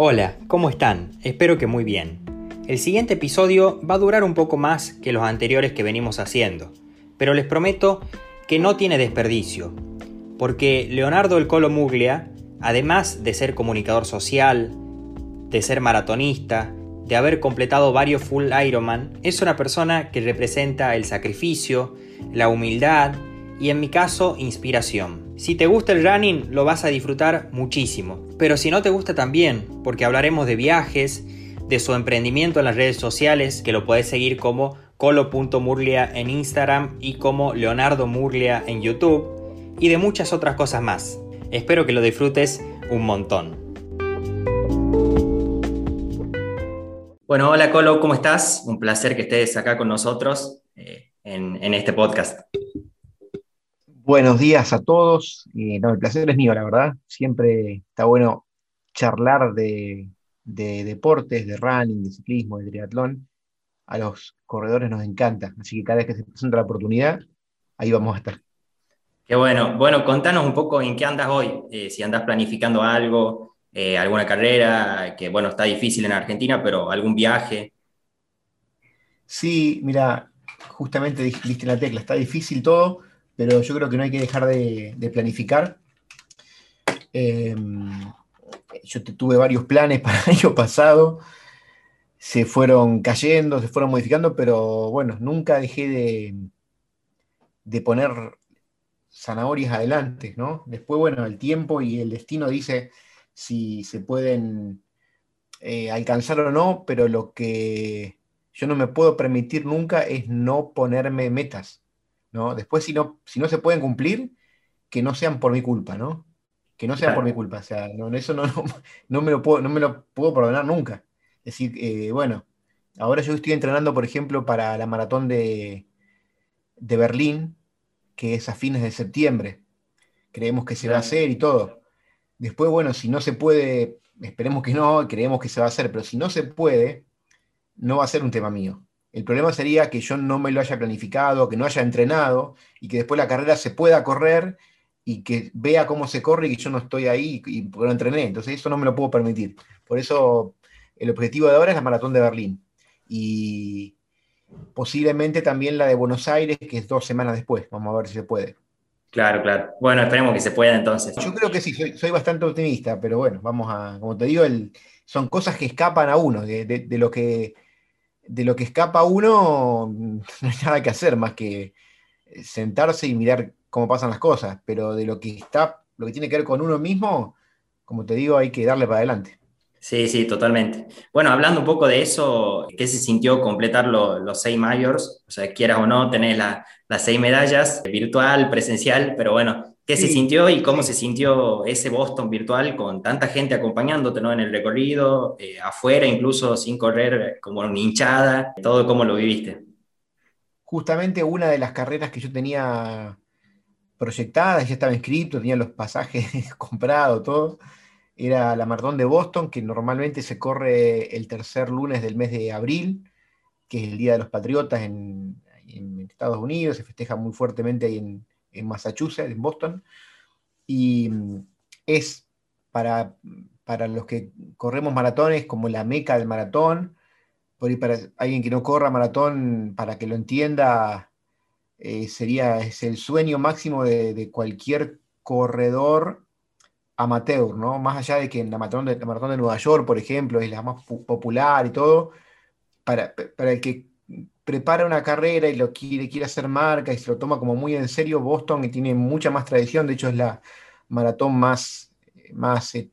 Hola, ¿cómo están? Espero que muy bien. El siguiente episodio va a durar un poco más que los anteriores que venimos haciendo, pero les prometo que no tiene desperdicio, porque Leonardo el Colo Muglia, además de ser comunicador social, de ser maratonista, de haber completado varios full Ironman, es una persona que representa el sacrificio, la humildad y en mi caso inspiración. Si te gusta el running lo vas a disfrutar muchísimo, pero si no te gusta también, porque hablaremos de viajes, de su emprendimiento en las redes sociales, que lo puedes seguir como colo.murlia en Instagram y como Leonardo Murlia en YouTube, y de muchas otras cosas más. Espero que lo disfrutes un montón. Bueno, hola Colo, ¿cómo estás? Un placer que estés acá con nosotros eh, en este podcast. Buenos días a todos. Eh, no, el placer es mío, la verdad. Siempre está bueno charlar de, deportes, de running, de ciclismo, de triatlón. A los corredores nos encanta. Así que cada vez que se presenta la oportunidad, ahí vamos a estar. Qué bueno. Bueno, contanos un poco en qué andas hoy. Eh, si andas planificando algo, eh, alguna carrera, que bueno, está difícil en Argentina, pero algún viaje. Sí, mira, justamente diste la tecla, está difícil todo pero yo creo que no hay que dejar de, planificar. Em, yo tuve varios planes para el año pasado, se fueron cayendo, se fueron modificando, pero bueno, nunca dejé de, de poner zanahorias adelante, ¿no? Después, bueno, el tiempo y el destino dice si se pueden eh, alcanzar o no, pero lo que yo no me puedo permitir nunca es no ponerme metas. ¿No? Después, si no, si no se pueden cumplir, que no sean por mi culpa, ¿no? Que no sean por mi culpa. O sea, no, eso no, no, me lo puedo, no me lo puedo perdonar nunca. Es decir, eh, bueno, ahora yo estoy entrenando, por ejemplo, para la maratón de, de Berlín, que es a fines de septiembre. Creemos que se va a hacer y todo. Después, bueno, si no se puede, esperemos que no, creemos que se va a hacer, pero si no se puede, no va a ser un tema mío. El problema sería que yo no me lo haya planificado, que no haya entrenado y que después la carrera se pueda correr y que vea cómo se corre y que yo no estoy ahí y, no entrené. Entonces eso no me lo puedo permitir. Por eso el objetivo de ahora es la maratón de Berlín. Y posiblemente también la de Buenos Aires, que es dos semanas después. Vamos a ver si se puede. Claro, claro. Bueno, esperemos que se pueda entonces. Yo creo que sí, soy, bastante optimista, pero bueno, vamos a, como te digo, son cosas que escapan a uno, de lo que de lo que escapa uno, no hay nada que hacer más que eh, sentarse y mirar cómo pasan las cosas, pero de lo que está, lo que tiene que ver con uno mismo, como te digo, hay que darle para adelante. Sí, sí, totalmente. Bueno, hablando un poco de eso, ¿qué se sintió completar los seis mayors? O sea, quieras o no, tenés las seis medallas, virtual, presencial, pero bueno, ¿Qué se sintió y cómo se sintió ese Boston virtual con tanta gente acompañándote ¿no? en el recorrido, eh, afuera incluso sin correr como una hinchada, todo cómo lo viviste? Justamente una de las carreras que yo tenía proyectadas, ya estaba inscrito, tenía los pasajes comprados, todo, era la maratón de Boston, que normalmente se corre el tercer lunes del mes de abril, que es el Día de los Patriotas en, en Estados Unidos, se festeja muy fuertemente ahí en, en Massachusetts, en Boston, y mm, es para, para los que corremos maratones como la meca del maratón, por para alguien que no corra maratón, para que lo entienda, eh, sería, es el sueño máximo de, cualquier corredor amateur, ¿no? Más allá de que en la maratón de, la maratón de Nueva York, por ejemplo, es la más popular y todo, para, para el que prepara una carrera y lo quiere, quiere hacer marca y se lo toma como muy en serio, Boston y tiene mucha más tradición, de hecho es la maratón más, más eh,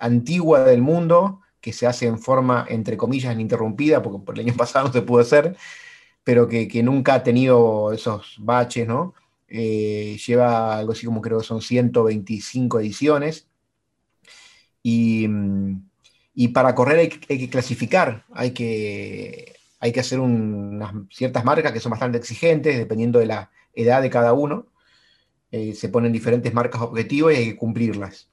antigua del mundo, que se hace en forma, entre comillas, ininterrumpida, porque por el año pasado no se pudo hacer, pero que, nunca ha tenido esos baches, ¿no? Eh, lleva algo así como creo que son 125 ediciones. Y, y para correr hay que clasificar, hay que, hay que hacer unas ciertas marcas que son bastante exigentes, dependiendo de la edad de cada uno. Eh, se ponen diferentes marcas objetivos y hay que cumplirlas.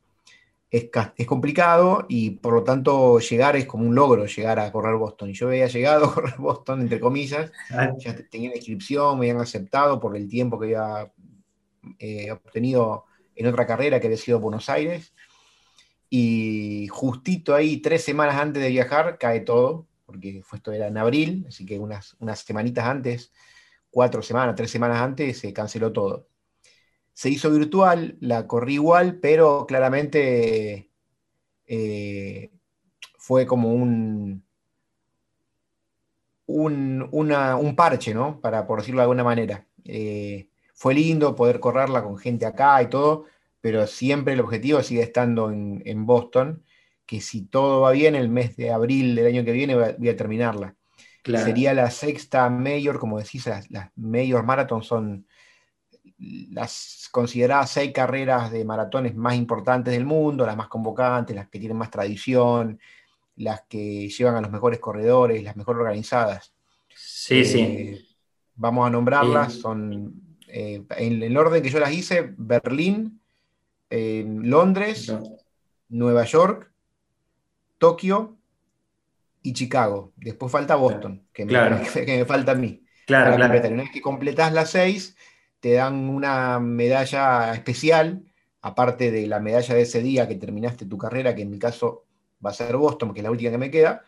Es, es, complicado y por lo tanto llegar es como un logro, llegar a correr Boston. Y yo había llegado a correr Boston, entre comillas, ya tenía la inscripción, me habían aceptado por el tiempo que había eh, obtenido en otra carrera que había sido Buenos Aires. Y justito ahí, tres semanas antes de viajar, cae todo, porque esto era en abril, así que unas, unas semanitas antes, cuatro semanas, tres semanas antes, se canceló todo. Se hizo virtual, la corrí igual, pero claramente eh, fue como un, un, parche, ¿no? Para, por decirlo de alguna manera. Eh, fue lindo poder correrla con gente acá y todo, pero siempre el objetivo sigue estando en, Boston, que si todo va bien, el mes de abril del año que viene voy a, terminarla. Sería la sexta mayor, como decís, las, las mayor marathon son las consideradas seis carreras de maratones más importantes del mundo, las más convocantes, las que tienen más tradición, las que llevan a los mejores corredores, las mejor organizadas. Sí, sí. Eh, vamos a nombrarlas, son eh, en, el orden que yo las hice, Berlín, Londres, Nueva York, Tokio y Chicago. Después falta Boston, que, me, falta a mí. Claro, claro. Una vez que completás las seis, te dan una medalla especial, aparte de la medalla de ese día que terminaste tu carrera, que en mi caso va a ser Boston, que es la última que me queda,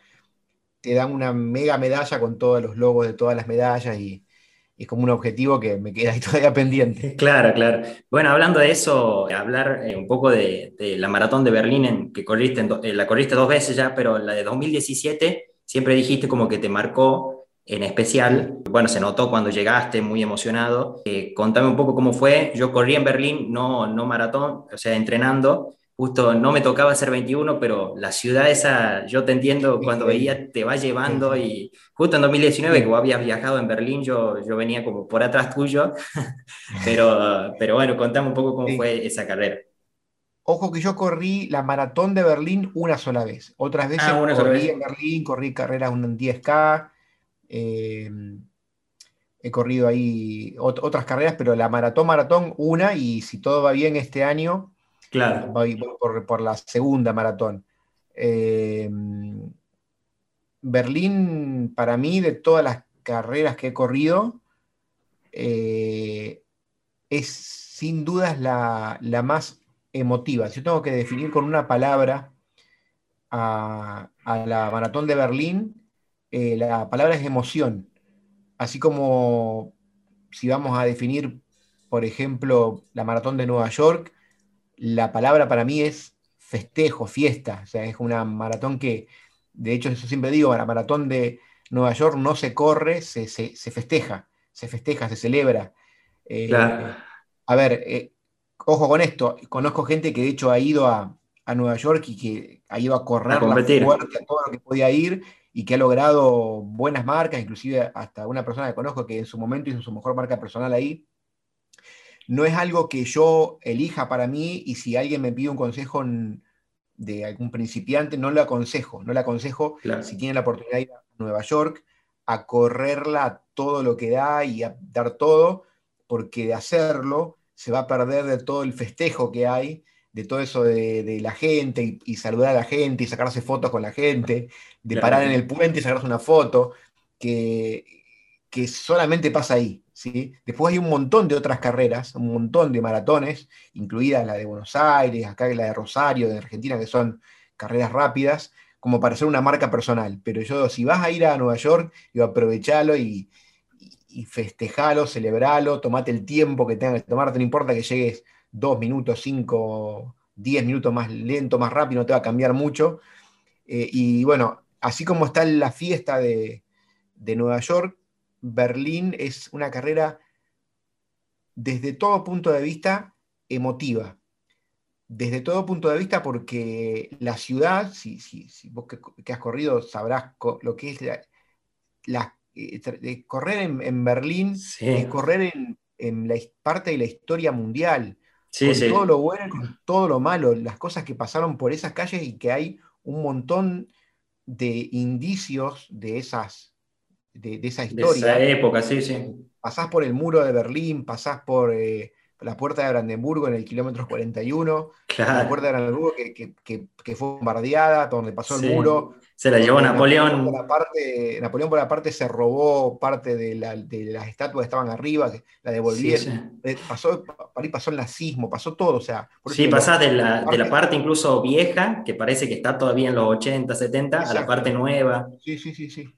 te dan una mega medalla con todos los logos de todas las medallas y, es como un objetivo que me queda ahí todavía pendiente. Claro, claro. Bueno, hablando de eso, hablar eh, un poco de, la maratón de Berlín, en, que corriste, eh, la corriste dos veces ya, pero la de 2017 siempre dijiste como que te marcó en especial. Bueno, se notó cuando llegaste, muy emocionado. Eh, contame un poco cómo fue. Yo corrí en Berlín, no, no maratón, o sea, entrenando, justo no me tocaba ser 21, pero la ciudad esa, yo te entiendo, cuando veía te va llevando y justo en 2019 que vos habías viajado en Berlín, yo, yo venía como por atrás tuyo, pero, pero bueno, contame un poco cómo fue esa carrera. Ojo que yo corrí la maratón de Berlín una sola vez. Otras veces ah, corrí en Berlín, corrí carreras en 10K. Eh, he corrido ahí otras carreras, pero la maratón, maratón, una, y si todo va bien este año, Voy, por, la segunda maratón. Eh, Berlín, para mí, de todas las carreras que he corrido, eh, es sin dudas la, más emotiva. Si yo tengo que definir con una palabra a, la maratón de Berlín, eh, la palabra es emoción. Así como si vamos a definir, por ejemplo, la maratón de Nueva York, la palabra para mí es festejo, fiesta. O sea, es una maratón que, de hecho, eso siempre digo, la maratón de Nueva York no se corre, se, festeja, se festeja, se celebra. Eh, a ver, eh, ojo con esto, conozco gente que de hecho ha ido a, Nueva York y que ha ido a correr a la fuerte a todo lo que podía ir y que ha logrado buenas marcas, inclusive hasta una persona que conozco que en su momento hizo su mejor marca personal ahí no es algo que yo elija para mí y si alguien me pide un consejo de algún principiante, no lo aconsejo, no le aconsejo si tiene la oportunidad de ir a Nueva York a correrla todo lo que da y a dar todo, porque de hacerlo se va a perder de todo el festejo que hay, de todo eso de, la gente y, saludar a la gente y sacarse fotos con la gente, de parar en el puente y sacarse una foto, que, que solamente pasa ahí. Después hay un montón de otras carreras, un montón de maratones, incluida la de Buenos Aires, acá la de Rosario, de Argentina, que son carreras rápidas, como para hacer una marca personal. Pero yo, si vas a ir a Nueva York, yo aprovechalo y, y festejalo, celebralo, tomate el tiempo que tengas que tomarte, no importa que llegues dos minutos, cinco, diez minutos más lento, más rápido, no te va a cambiar mucho. Eh, y bueno, así como está la fiesta de, de Nueva York, Berlín es una carrera desde todo punto de vista emotiva. Desde todo punto de vista porque la ciudad, si, vos que, has corrido sabrás lo que es la, eh, correr en, Berlín, es correr en, la parte de la historia mundial. con todo lo bueno y con todo lo malo, las cosas que pasaron por esas calles y que hay un montón de indicios de esas de, esa historia. De esa época, sí, sí. Pasás por el muro de Berlín, pasás por, eh, la puerta de Brandenburgo en el kilómetro 41, la puerta de Brandenburgo que, fue bombardeada, donde pasó el muro. Se la llevó Napoleón. Napoleón por, la parte, se robó parte de, las estatuas que estaban arriba, la devolvieron. Eh, pasó, ahí pasó el nazismo, pasó todo. O sea, sí, pasás de la, parte, incluso vieja, que parece que está todavía en los 80, 70, a la parte nueva. Sí, sí, sí, sí.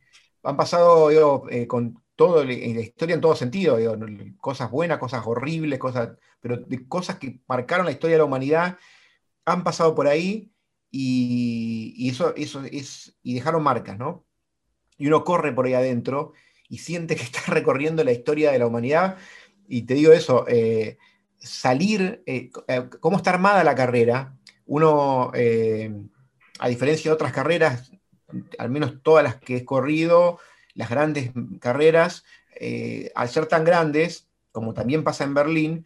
Han pasado eh, con todo, en la historia en todo sentido, cosas buenas, cosas horribles, cosas, pero de cosas que marcaron la historia de la humanidad, han pasado por ahí y, eso, eso es, y dejaron marcas, ¿no? Y uno corre por ahí adentro y siente que está recorriendo la historia de la humanidad. Y te digo eso, eh, salir, eh, cómo está armada la carrera, uno, a diferencia de otras carreras, al menos todas las que he corrido, las grandes carreras, al ser tan grandes, como también pasa en Berlín,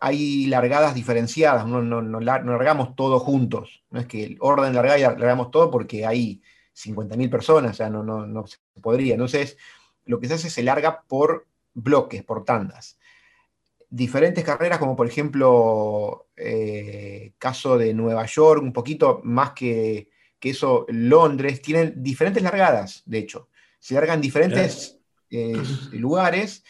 hay largadas diferenciadas, no, no, largamos todos juntos. No es que el orden largada y largamos todo porque hay 50.000 personas, o sea, no, no, se podría. Entonces, lo que se hace se larga por bloques, por tandas. Diferentes carreras, como por ejemplo, eh, caso de Nueva York, un poquito más que, eso, Londres, tienen diferentes largadas, de hecho. Se largan diferentes eh, lugares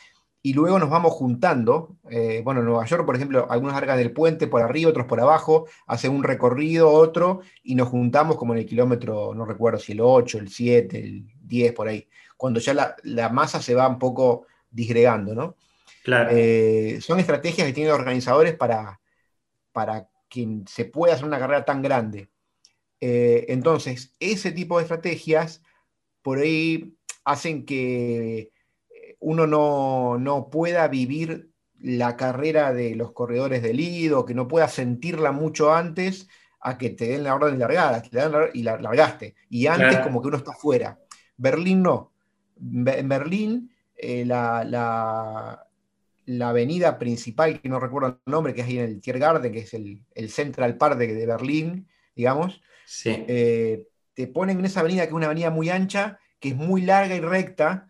y luego nos vamos juntando. Eh, bueno, en Nueva York, por ejemplo, algunos largan del puente por arriba, otros por abajo, hacen un recorrido, otro, y nos juntamos como en el kilómetro, no recuerdo si el 8, el 7, el 10, por ahí, cuando ya la, masa se va un poco disgregando, ¿no? Claro. Eh, son estrategias que tienen los organizadores para, para que se pueda hacer una carrera tan grande. Eh, entonces, ese tipo de estrategias por ahí hacen que uno no, pueda vivir la carrera de los corredores del Lido, que no pueda sentirla mucho antes a que te den la orden de largada, y la largaste. Y antes como que uno está fuera. Berlín no. En Berlín, eh, la, la, avenida principal, que no recuerdo el nombre, que es ahí en el Tiergarten, que es el, Central Park de, Berlín, digamos, eh, te ponen en esa avenida, que es una avenida muy ancha, que es muy larga y recta,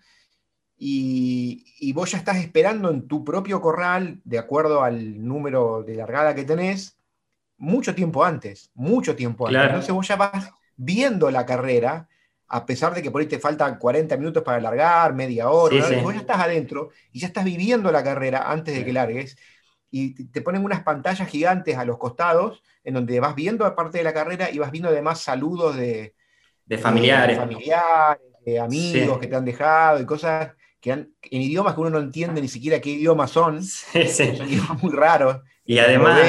y, vos ya estás esperando en tu propio corral, de acuerdo al número de largada que tenés, mucho tiempo antes, mucho tiempo antes. Entonces vos ya vas viendo la carrera, a pesar de que por ahí te faltan 40 minutos para largar, media hora, vos ya estás adentro y ya estás viviendo la carrera antes de que largues. Y te ponen unas pantallas gigantes a los costados, en donde vas viendo aparte de la carrera y vas viendo además saludos de, de familiares, de, familiares, de amigos que te han dejado y cosas en idiomas que uno no entiende ni siquiera qué idiomas son, son idiomas muy raros. Y además,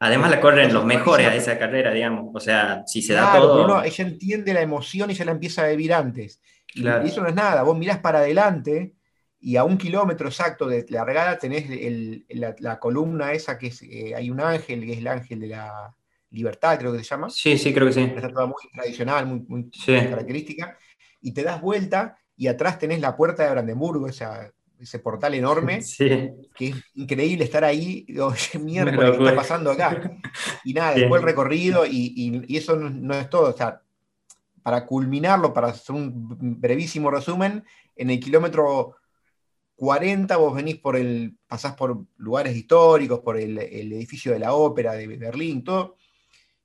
además la corren los mejores a esa carrera, digamos. O sea, si se da todo. ella entiende la emoción y ya la empieza a vivir antes. Y, eso no es nada. Vos mirás para adelante y a un kilómetro exacto de largada tenés la, columna esa que es, eh, hay un ángel, que es el ángel de la libertad, creo que se llama. Sí, sí, creo que sí. Una estatua muy tradicional, muy, muy característica. Y te das vuelta y atrás tenés la puerta de Brandenburgo, ese portal enorme, que es increíble estar ahí, oye, mierda, ¿qué está pasando acá? Y nada, después el recorrido, y, eso no, es todo, o sea, para culminarlo, para hacer un brevísimo resumen, en el kilómetro 40 vos venís por el, pasás por lugares históricos, por el, edificio de la ópera de Berlín, todo,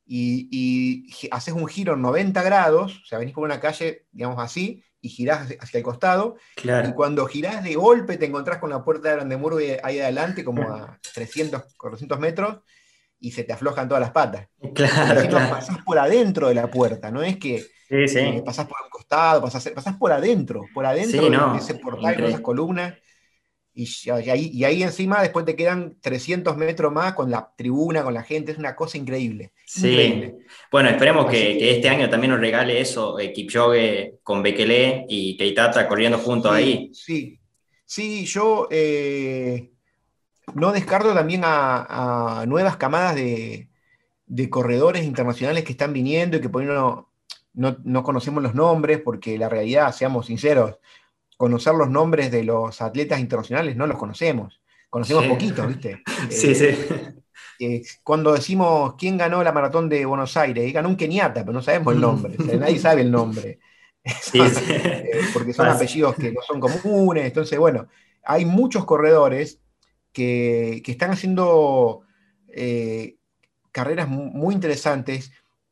y, y haces un giro en 90 grados, o sea, venís por una calle, digamos así, y girás hacia el costado. Y cuando girás de golpe te encontrás con la puerta de Brandenburgo ahí adelante, como a 300, 400 metros, y se te aflojan todas las patas. Claro, pasás por adentro de la puerta, no es que eh, pasás por el costado, pasás, pasás, por adentro, por adentro de ese portal con esas columnas. Y, ahí, encima después te quedan 300 metros más con la tribuna, con la gente, es una cosa increíble. Sí. Bueno, esperemos que, este año también nos regale eso, eh, Kipchoge con Bekele y Keitata corriendo juntos ahí. Sí, sí, yo eh, no descarto también a, nuevas camadas de, corredores internacionales que están viniendo y que por ahí no, no conocemos los nombres, porque la realidad, seamos sinceros, conocer los nombres de los atletas internacionales, no los conocemos. Conocemos poquitos, ¿viste? Sí, sí. Eh, cuando decimos quién ganó la maratón de Buenos Aires, ganó un keniata, pero no sabemos el nombre, nadie sabe el nombre. Eh, porque son apellidos que no son comunes. Entonces, bueno, hay muchos corredores que, están haciendo eh, carreras muy interesantes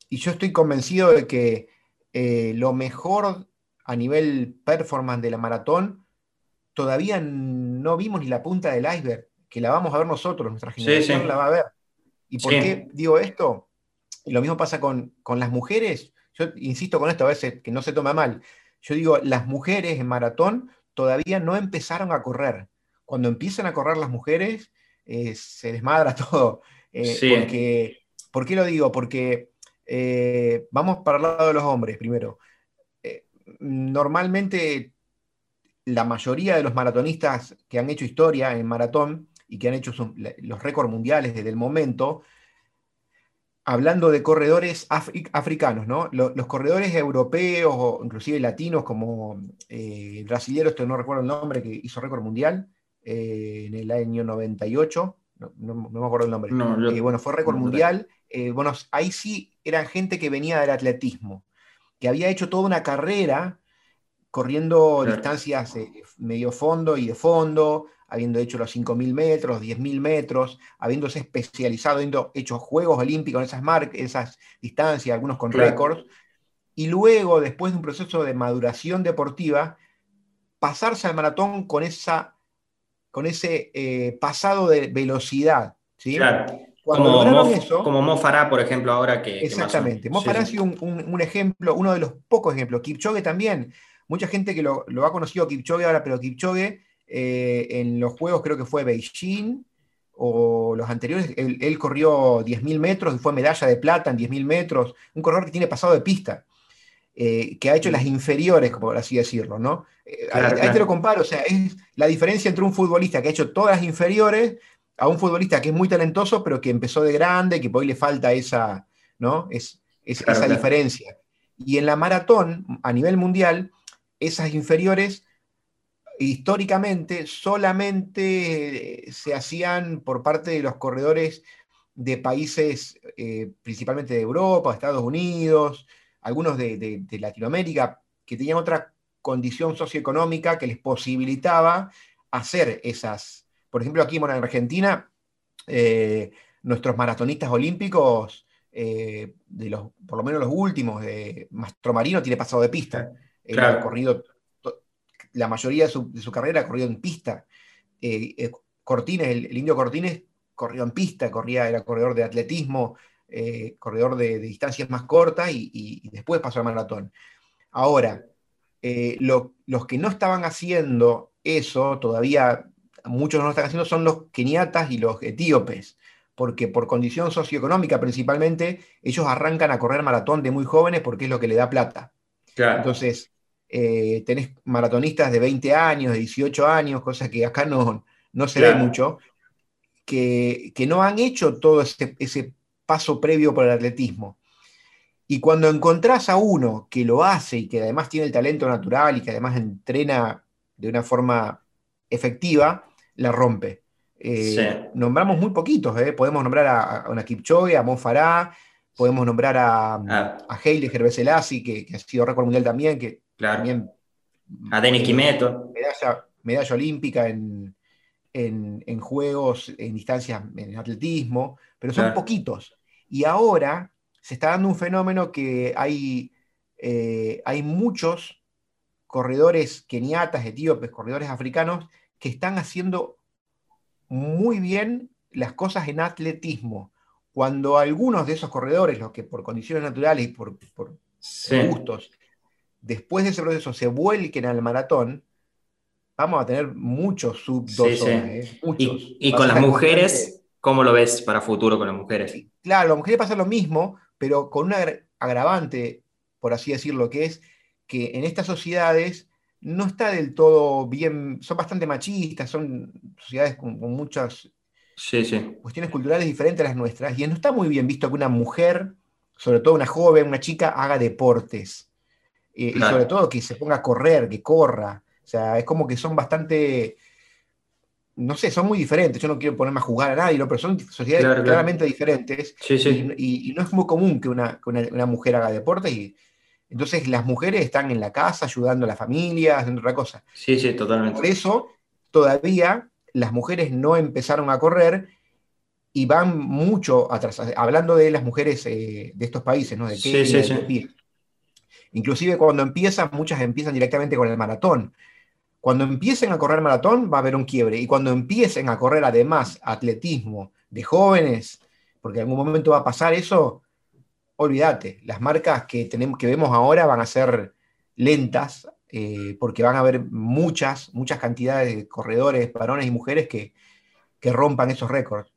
y yo estoy convencido de que eh, lo mejor a nivel performance de la maratón todavía no vimos ni la punta del iceberg, que la vamos a ver nosotros, nuestra generación la va a ver. ¿Y por qué digo esto? Y lo mismo pasa con, con las mujeres. Yo insisto con esto a veces, que no se toma mal. Yo digo, las mujeres en maratón todavía no empezaron a correr. Cuando empiezan a correr las mujeres, eh, se desmadra todo. Eh, porque, ¿Por qué lo digo? Porque eh, vamos para el lado de los hombres primero. Normalmente la mayoría de los maratonistas que han hecho historia en maratón y que han hecho los récords mundiales desde el momento, hablando de corredores africanos, ¿no? Los, corredores europeos o inclusive latinos como eh, el brasilero, esto no recuerdo el nombre, que hizo récord mundial eh, en el año 98, no, me acuerdo el nombre. Eh, bueno, fue récord mundial. bueno, ahí sí eran gente que venía del atletismo, que había hecho toda una carrera corriendo distancias medio fondo y de fondo, habiendo hecho los 5.000 metros, 10.000 metros, habiéndose especializado, habiendo hecho Juegos Olímpicos en esas, esas distancias, algunos con récords, y luego, después de un proceso de maduración deportiva, pasarse al maratón con, esa, con ese eh, pasado de velocidad. ¿sí? Claro. Como, Mo, como Mo Farah, por ejemplo, ahora que... Exactamente. Mo Farah ha sido un, ejemplo, uno de los pocos ejemplos. Kipchoge también. Mucha gente que lo, lo ha conocido Kipchoge ahora, pero Kipchoge eh, en los Juegos creo que fue Beijing o los anteriores, él, corrió 10.000 metros y fue medalla de plata en 10.000 metros, un corredor que tiene pasado de pista, eh, que ha hecho las inferiores, por así decirlo, ¿no? Eh, ahí, te lo comparo, o sea, es la diferencia entre un futbolista que ha hecho todas las inferiores a un futbolista que es muy talentoso, pero que empezó de grande, que por hoy le falta esa, ¿no? Es, esa diferencia. Y en la maratón, a nivel mundial, esas inferiores históricamente solamente se hacían por parte de los corredores de países, eh, principalmente de Europa, Estados Unidos, algunos de, Latinoamérica, que tenían otra condición socioeconómica que les posibilitaba hacer esas. Por ejemplo, aquí en Argentina, eh, nuestros maratonistas olímpicos, eh, de los, por lo menos los últimos, de Mastromarino tiene pasado de pista. Claro. corrido la mayoría de su, carrera corrió en pista. Eh, Cortines, el, indio Cortines corrió en pista, corría, era corredor de atletismo, corredor de, distancias más cortas y, después pasó al maratón. Ahora, los que no estaban haciendo eso, todavía muchos no lo están haciendo, son los keniatas y los etíopes, porque por condición socioeconómica principalmente, ellos arrancan a correr maratón de muy jóvenes porque es lo que le da plata. Entonces, eh, tenés maratonistas de 20 años, de 18 años, cosa que acá no, no se ve mucho, que, no han hecho todo ese, paso previo por el atletismo. Y cuando encontrás a uno que lo hace y que además tiene el talento natural y que además entrena de una forma efectiva, la rompe. Eh, nombramos muy poquitos, ¿eh? podemos nombrar a, a una Kipchoge, a Mo podemos nombrar a, ah. a Haile Gervais que, que, ha sido récord mundial también, que también... A Denis Quimeto. Medalla, olímpica en, juegos, en distancias, en atletismo, pero son poquitos. Y ahora se está dando un fenómeno que hay, eh, hay muchos corredores keniatas, etíopes, corredores africanos, que están haciendo muy bien las cosas en atletismo. Cuando algunos de esos corredores, los que por condiciones naturales y por, gustos, después de ese proceso se vuelquen al maratón, vamos a tener muchos sub 2 ¿eh? Y, con las mujeres, ¿cómo lo ves para futuro con las mujeres? Claro, las mujeres pasa lo mismo, pero con un agravante, por así decirlo, que es que en estas sociedades no está del todo bien, son bastante machistas, son sociedades con muchas sí, sí. cuestiones culturales diferentes a las nuestras, y no está muy bien visto que una mujer, sobre todo una joven, una chica, haga deportes. Eh, y sobre todo que se ponga a correr, que corra. O sea, es como que son bastante, no sé, son muy diferentes. Yo no quiero ponerme a jugar a nadie, pero son sociedades claramente diferentes. Y, no es muy común que una, mujer haga deportes. Y, entonces las mujeres están en la casa ayudando a la familia, haciendo otra cosa. Sí, sí, totalmente. Por eso todavía las mujeres no empezaron a correr y van mucho atrás, hablando de las mujeres eh, de estos países, ¿no? De sí, sí, sí. Inclusive cuando empiezan, muchas empiezan directamente con el maratón. Cuando empiecen a correr maratón va a haber un quiebre. Y cuando empiecen a correr además atletismo de jóvenes, porque en algún momento va a pasar eso, olvídate, las marcas que, tenemos, que vemos ahora van a ser lentas, eh, porque van a haber muchas, muchas cantidades de corredores, varones y mujeres que, que rompan esos récords.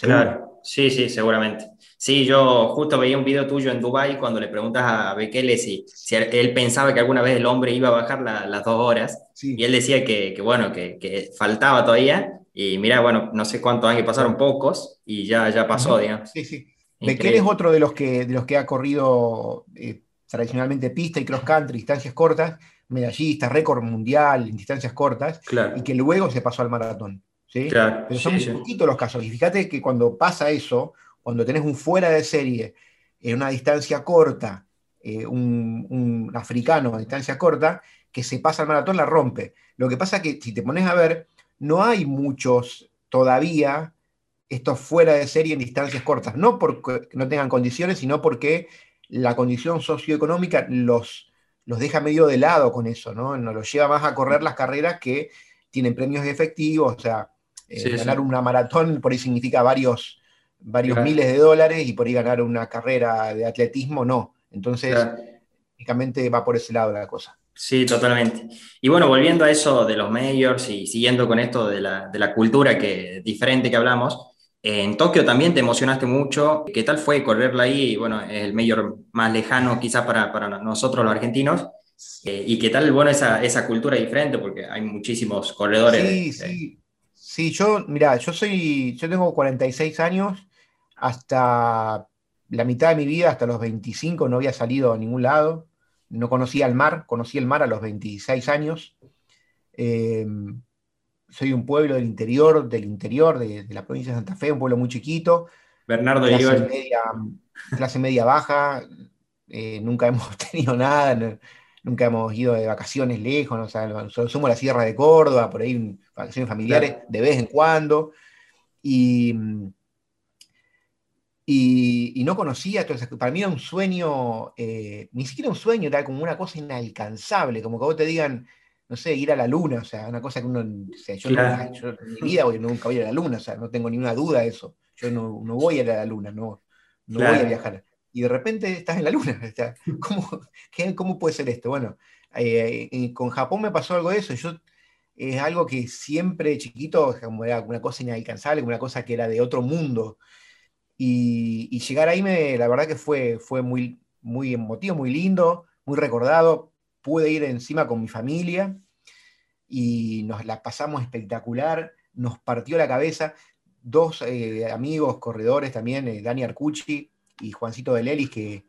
Claro, sí, sí, seguramente. Sí, yo justo veía un video tuyo en Dubai cuando le preguntas a Bekele si, si él pensaba que alguna vez el hombre iba a bajar las dos horas y él decía que, bueno, que, faltaba todavía y mira, bueno, no sé cuántos años pasaron, pocos y ya, ya pasó, digamos. Sí, sí. Bekele es otro de los que, de los que ha corrido eh, tradicionalmente pista y cross country, distancias cortas, medallista, récord mundial en distancias cortas, y que luego se pasó al maratón. Pero son muy poquitos los casos. Y fíjate que cuando pasa eso, cuando tenés un fuera de serie en una distancia corta, eh, un, africano a distancia corta, que se pasa al maratón, la rompe. Lo que pasa es que si te pones a ver, no hay muchos todavía estos fuera de serie en distancias cortas. No porque no tengan condiciones, sino porque la condición socioeconómica los, los deja medio de lado con eso, ¿no? Nos los lleva más a correr las carreras que tienen premios efectivos, o sea, eh, ganar una maratón por ahí significa varios, varios miles de dólares y por ahí ganar una carrera de atletismo no. Entonces, únicamente va por ese lado la cosa. Sí, totalmente. Y bueno, volviendo a eso de los mayors y siguiendo con esto de la, de la cultura que, diferente que hablamos, en Tokio también te emocionaste mucho. ¿Qué tal fue correrla ahí? Bueno, es el mayor más lejano quizás para, para nosotros los argentinos. Eh, ¿Y qué tal, bueno, esa, esa cultura diferente? Porque hay muchísimos corredores. Sí, sí. Sí, yo, mira, yo soy, yo tengo 46 años, hasta la mitad de mi vida, hasta los 25, no había salido a ningún lado, no conocía el mar, conocí el mar a los 26 años. Em, soy un pueblo del interior, del interior de, la provincia de Santa Fe, un pueblo muy chiquito. Bernardo clase media, clase media baja, eh, nunca hemos tenido nada, nunca hemos ido de vacaciones lejos, o sea, somos la Sierra de Córdoba, por ahí vacaciones familiares de vez en cuando. Y, y, no conocía, entonces, para mí era un sueño, eh, ni siquiera un sueño, tal como una cosa inalcanzable, como que vos te digan, no sé, ir a la luna, o sea, una cosa que uno, o sea, yo, en mi vida nunca voy a la luna, o sea, no tengo ni una duda de eso, yo no, voy a ir a la luna, no, no voy a viajar y de repente estás en la luna. ¿Cómo, ¿Cómo puede ser esto? Bueno, eh, eh, con Japón me pasó algo de eso. Yo, es algo que siempre chiquito como era una cosa inalcanzable, una cosa que era de otro mundo. Y, llegar ahí, me, la verdad que fue, fue muy, muy emotivo, muy lindo, muy recordado. Pude ir encima con mi familia y nos la pasamos espectacular, nos partió la cabeza. Dos eh, amigos corredores también, Dani Arcucci y Juancito de Lelis, que,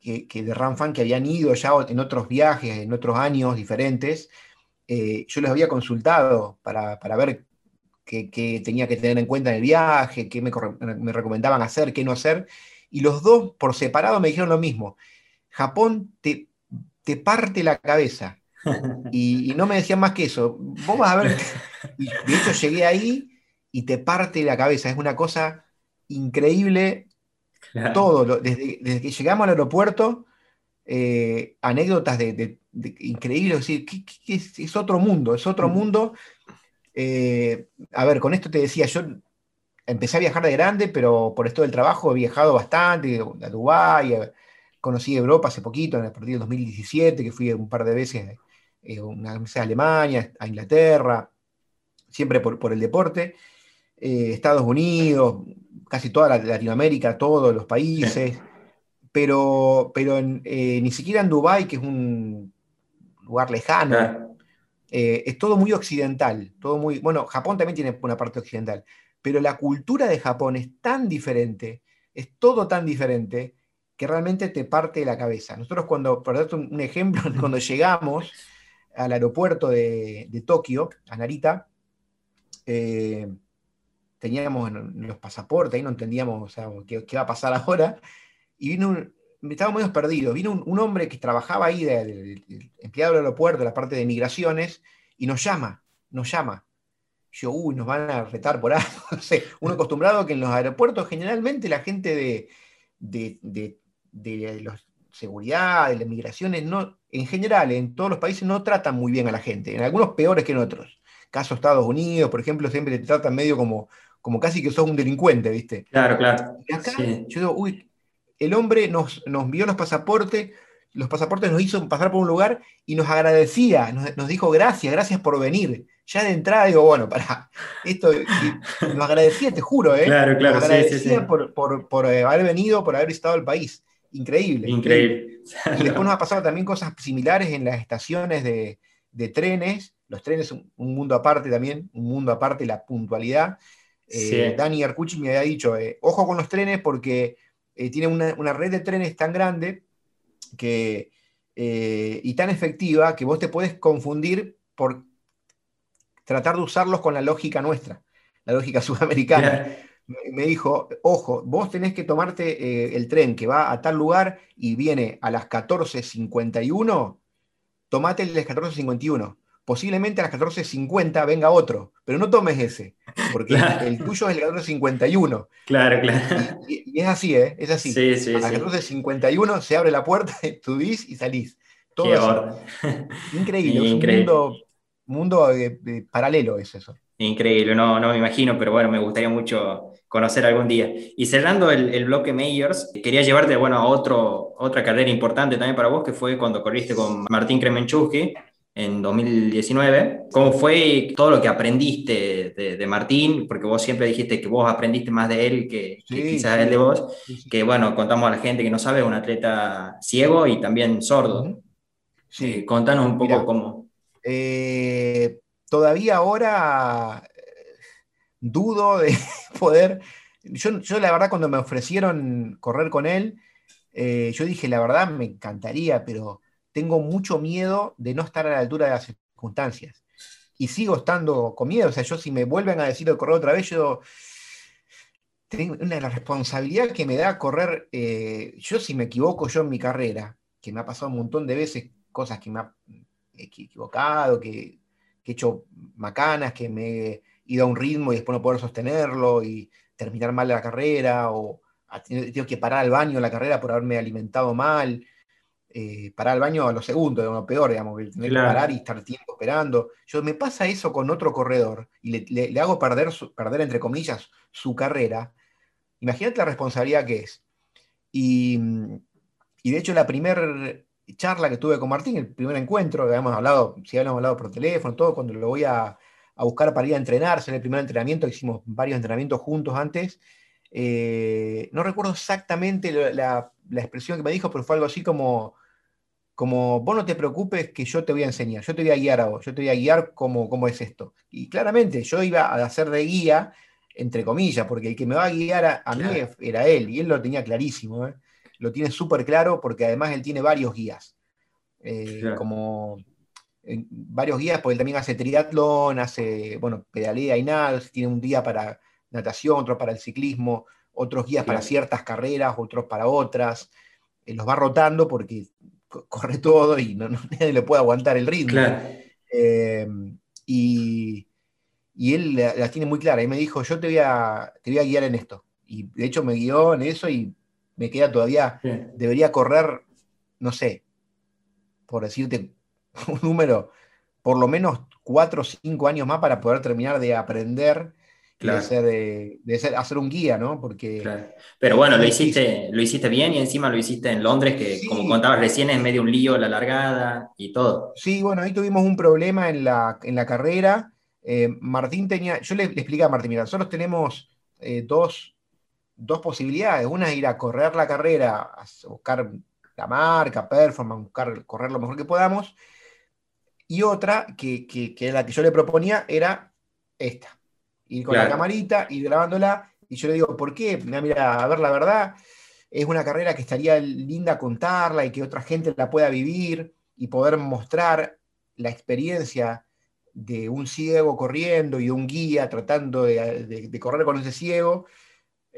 que, de Ranfan, que habían ido ya en otros viajes, en otros años diferentes, eh, yo les había consultado para, ver qué, tenía que tener en cuenta en el viaje, qué me, recomendaban hacer, qué no hacer, y los dos por separado me dijeron lo mismo. Japón te, te parte la cabeza. Y, y, no me decían más que eso. Vos vas a ver. Y de hecho llegué ahí y te parte la cabeza. Es una cosa increíble todo, desde, que llegamos al aeropuerto, eh, anécdotas de, increíbles, es, otro mundo, es otro mundo. Eh, a ver, con esto te decía, yo empecé a viajar de grande, pero por esto del trabajo he viajado bastante, a Dubái, conocí Europa hace poquito, en el partido del 2017, que fui un par de veces, una vez a Alemania, a Inglaterra, siempre por, por el deporte. Estados Unidos, casi toda Latinoamérica, todos los países, pero, pero eh, ni siquiera en Dubái, que es un lugar lejano, eh, es todo muy occidental, todo muy, bueno, Japón también tiene una parte occidental, pero la cultura de Japón es tan diferente, es todo tan diferente, que realmente te parte de la cabeza. Nosotros cuando, por darte un, ejemplo, cuando llegamos al aeropuerto de, Tokio, a Narita, eh, teníamos los pasaportes, ahí no entendíamos qué, qué, va a pasar ahora, y vino un, estábamos medio perdidos, vino un, hombre que trabajaba ahí, de, empleado del aeropuerto, de la parte de migraciones, y nos llama, nos llama. yo, uy, nos van a retar por algo. No sé, uno acostumbrado que en los aeropuertos generalmente la gente de, de, de, de los seguridad, de las migraciones, no, en general, en todos los países no tratan muy bien a la gente, en algunos peores que en otros. Caso Estados Unidos, por ejemplo, siempre te tratan medio como, como casi que sos un delincuente, ¿viste? Claro, claro. Y acá, yo digo, uy, el hombre nos, nos envió los pasaportes, los pasaportes nos hizo pasar por un lugar y nos agradecía, nos, dijo gracias, gracias por venir. Ya de entrada digo, bueno, para esto, nos agradecía, te juro, ¿eh? Claro, claro, nos agradecía Por, por, por, haber venido, por haber visitado el país. Increíble. Increíble. Y después nos ha pasado también cosas similares en las estaciones de, de trenes. Los trenes, un, un, mundo aparte también, un mundo aparte, la puntualidad. Eh, Dani Arcucci me había dicho, eh, ojo con los trenes porque eh, tiene una, una, red de trenes tan grande que, eh, y tan efectiva que vos te puedes confundir por tratar de usarlos con la lógica nuestra, la lógica sudamericana. Yeah. Me dijo, ojo, vos tenés que tomarte eh, el tren que va a tal lugar y viene a las 14.51, tomate el de las 14.51. Posiblemente a las 14.50 venga otro, pero no tomes ese, porque claro. el, tuyo es el 14.51. Claro, claro. Y, y, es así, ¿eh? Es así. Sí, sí, a las 14.51 se abre la puerta, subís y salís. Todo eso. Increíble, es un mundo, mundo eh, eh, paralelo es eso. Increíble, no, no me imagino, pero bueno, me gustaría mucho conocer algún día. Y cerrando el, el bloque Mayors, quería llevarte bueno, a otro, otra carrera importante también para vos, que fue cuando corriste con Martín Kremenchuk en 2019. ¿Cómo fue todo lo que aprendiste de, de, Martín? Porque vos siempre dijiste que vos aprendiste más de él que, sí, que quizás sí. él de vos. Que bueno, contamos a la gente que no sabe, un atleta ciego y también sordo. Sí. Eh, contanos un poco Mira, cómo. Eh, todavía ahora eh, dudo de poder. Yo, yo, la verdad, cuando me ofrecieron correr con él, eh, yo dije, la verdad, me encantaría, pero tengo mucho miedo de no estar a la altura de las circunstancias. Y sigo estando con miedo. O sea, yo si me vuelven a decir de correr otra vez, yo tengo una responsabilidad que me da correr. Eh, yo si me equivoco yo en mi carrera, que me ha pasado un montón de veces cosas que me ha equivocado, que, que he hecho macanas, que me he ido a un ritmo y después no poder sostenerlo y terminar mal la carrera, o tengo que parar al baño la carrera por haberme alimentado mal, eh, parar al baño a lo segundo, lo peor, digamos, tener claro. que parar y estar tiempo esperando. Yo me pasa eso con otro corredor y le, le, le hago perder, su, perder, entre comillas, su carrera. Imagínate la responsabilidad que es. Y, y de hecho, la primera charla que tuve con Martín, el primer encuentro, habíamos hablado, si habíamos hablado por teléfono, todo, cuando lo voy a, a buscar para ir a entrenarse en el primer entrenamiento, hicimos varios entrenamientos juntos antes. Eh, no recuerdo exactamente la, la, la, expresión que me dijo, pero fue algo así como, como, vos no te preocupes que yo te voy a enseñar, yo te voy a guiar a vos, yo te voy a guiar cómo, cómo es esto. Y claramente yo iba a hacer de guía, entre comillas, porque el que me va a guiar a, a claro. mí era él, y él lo tenía clarísimo. ¿eh? Lo tiene súper claro porque además él tiene varios guías. Eh, claro. Como eh, varios guías, porque él también hace triatlón, hace, bueno, pedalea y nada, tiene un día para natación, otro para el ciclismo, otros guías claro. para ciertas carreras, otros para otras. Eh, los va rotando porque corre todo y no, no, nadie le puede aguantar el ritmo. Claro. Y, y, él las la tiene muy clara. Y me dijo, yo te voy, a, te voy a guiar en esto. Y de hecho me guió en eso y me queda todavía, sí. debería correr, no sé, por decirte un número, por lo menos cuatro o cinco años más para poder terminar de aprender claro. de, ser, de, de ser, hacer un guía, ¿no? Porque. Claro. Pero bueno, lo hiciste, lo hiciste bien y encima lo hiciste en Londres, que sí. como contabas recién es medio un lío la largada y todo. Sí, bueno, ahí tuvimos un problema en la, en la carrera. Eh, Martín tenía. Yo le, le, expliqué a Martín, mira, nosotros tenemos eh, dos dos posibilidades. Una es ir a correr la carrera, a buscar la marca, performance, buscar correr lo mejor que podamos. Y otra, que, que, que la que yo le proponía, era esta. Ir con claro. la camarita, ir grabándola. Y yo le digo, ¿por qué? Mira, a ver, la verdad, es una carrera que estaría linda contarla y que otra gente la pueda vivir y poder mostrar la experiencia de un ciego corriendo y un guía tratando de, de, de correr con ese ciego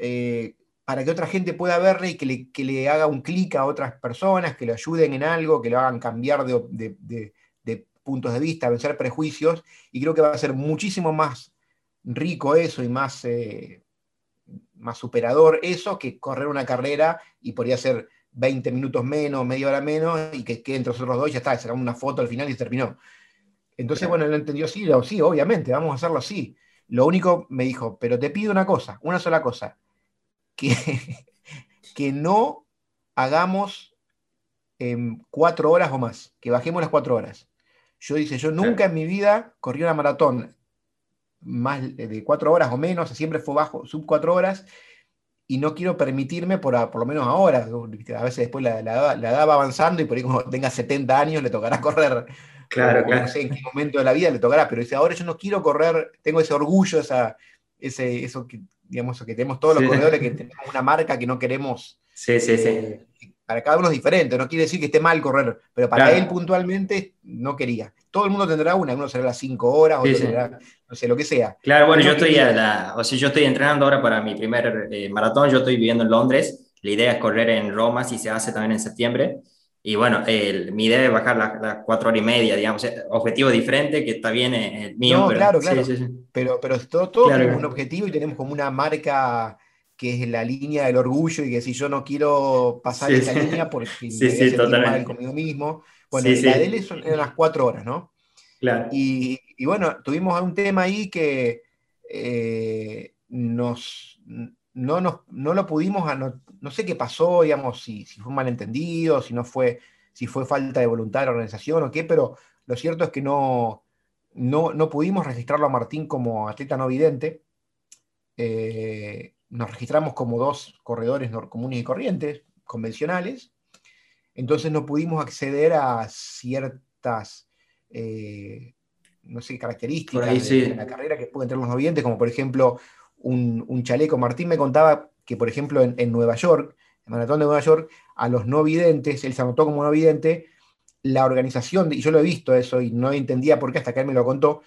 eh, para que otra gente pueda verle y que le, que le haga un clic a otras personas, que le ayuden en algo, que lo hagan cambiar de, de, de, puntos de vista, vencer prejuicios, y creo que va a ser muchísimo más rico eso y más, eh, más superador eso que correr una carrera y podría ser 20 minutos menos, media hora menos, y que entre nosotros dos y ya está, sacamos una foto al final y terminó. Entonces, bueno, él entendió, sí, sí, obviamente, vamos a hacerlo así. Lo único me dijo, pero te pido una cosa, una sola cosa, que, que no hagamos cuatro horas o más, que bajemos las cuatro horas. Yo dice, yo nunca en mi vida corrí una maratón más de cuatro horas o menos, siempre fue bajo, sub cuatro horas, y no quiero permitirme, por, por lo menos ahora, a veces después la, la, edad va avanzando y por ahí cuando tenga 70 años le tocará correr, claro, claro. no sé en qué momento de la vida le tocará, pero dice, ahora yo no quiero correr, tengo ese orgullo, esa, ese, eso que, digamos, que tenemos todos los corredores, que tenemos una marca que no queremos. Sí, sí, sí. Eh, para cada uno es diferente, no quiere decir que esté mal correr, pero para él puntualmente no quería. Todo el mundo tendrá una, uno será las 5 horas, otro será, no sé, lo que sea. Claro, bueno, yo estoy, o sea, yo estoy entrenando ahora para mi primer eh, maratón, yo estoy viviendo en Londres, la idea es correr en Roma, si se hace también en septiembre, y bueno, mi idea es bajar las 4 horas y media, digamos, objetivo diferente, que está bien eh, el mío. No, pero, claro, claro, pero, pero todo, tenemos un objetivo y tenemos como una marca que es la línea del orgullo y que si yo no quiero pasar esa línea porque me sí, mal conmigo mismo. Bueno, la de él eran las cuatro horas, ¿no? Claro. Y, bueno, tuvimos un tema ahí que eh, nos, no, no lo pudimos, no, sé qué pasó, digamos, si, si, fue un malentendido, si no fue, si fue falta de voluntad de la organización o qué, pero lo cierto es que no, no, no pudimos registrarlo a Martín como atleta no vidente. Eh, nos registramos como dos corredores comunes y corrientes, convencionales, entonces no pudimos acceder a ciertas, eh, no sé, características de, la carrera que pueden tener los novientes, como por ejemplo un, chaleco. Martín me contaba que, por ejemplo, en, Nueva York, en Maratón de Nueva York, a los no videntes, él se anotó como no vidente, la organización, y yo lo he visto eso y no entendía por qué hasta que él me lo contó,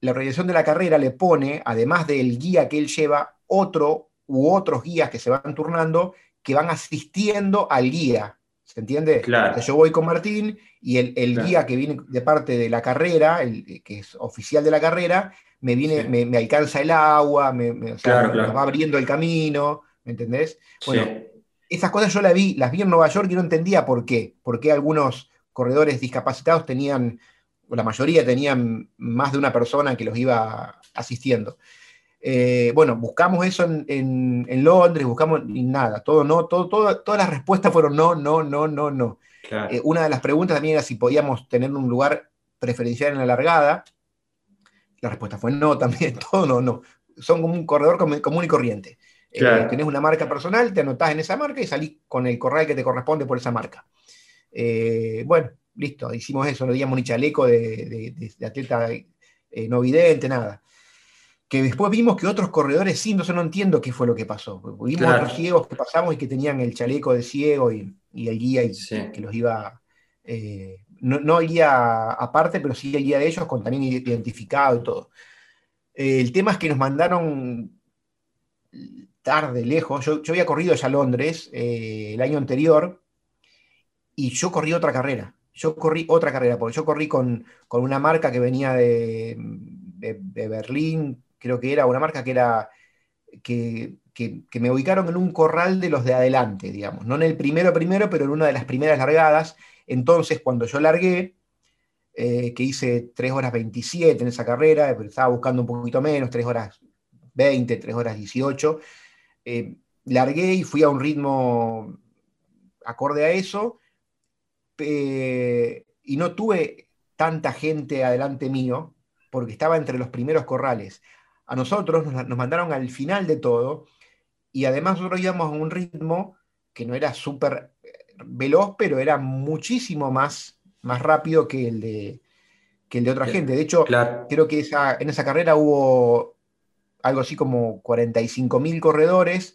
la organización de la carrera le pone, además del guía que él lleva, otro u otros guías que se van turnando que van asistiendo al guía. ¿Se entiende? Claro. yo voy con Martín y el, guía que viene de parte de la carrera, el, que es oficial de la carrera, me, viene, me, alcanza el agua, me, va abriendo el camino, ¿me entendés? Bueno, esas cosas yo las vi, las vi en Nueva York y no entendía por qué. Por qué algunos corredores discapacitados tenían, o la mayoría tenían más de una persona que los iba asistiendo. Eh, bueno, buscamos eso en, Londres, buscamos y nada, todo no, todo, todas las respuestas fueron no, no, no, no, no. Eh, una de las preguntas también era si podíamos tener un lugar preferencial en la largada. La respuesta fue no también, todo no, no. Son como un corredor común y corriente. Eh, tenés una marca personal, te anotás en esa marca y salís con el corral que te corresponde por esa marca. bueno, listo, hicimos eso, no digamos ni chaleco de, de atleta no vidente, nada que después vimos que otros corredores sí, entonces no entiendo qué fue lo que pasó. Vimos otros ciegos que pasamos y que tenían el chaleco de ciego y, el guía y, que los iba, eh, no, el guía aparte, pero sí el guía de ellos con también identificado y todo. Eh, el tema es que nos mandaron tarde, lejos. Yo, había corrido ya a Londres eh, el año anterior y yo corrí otra carrera. Yo corrí otra carrera, porque yo corrí con, una marca que venía de, de Berlín, creo que era una marca que era que, me ubicaron en un corral de los de adelante, digamos, no en el primero primero, pero en una de las primeras largadas. Entonces, cuando yo largué, eh, que hice 3 horas 27 en esa carrera, estaba buscando un poquito menos, 3 horas 20, 3 horas 18, eh, largué y fui a un ritmo acorde a eso, y no tuve tanta gente adelante mío, porque estaba entre los primeros corrales a nosotros nos, mandaron al final de todo y además nosotros íbamos a un ritmo que no era súper eh, veloz, pero era muchísimo más, más rápido que el de, el de otra gente. De hecho, creo que esa, en esa carrera hubo algo así como 45.000 corredores.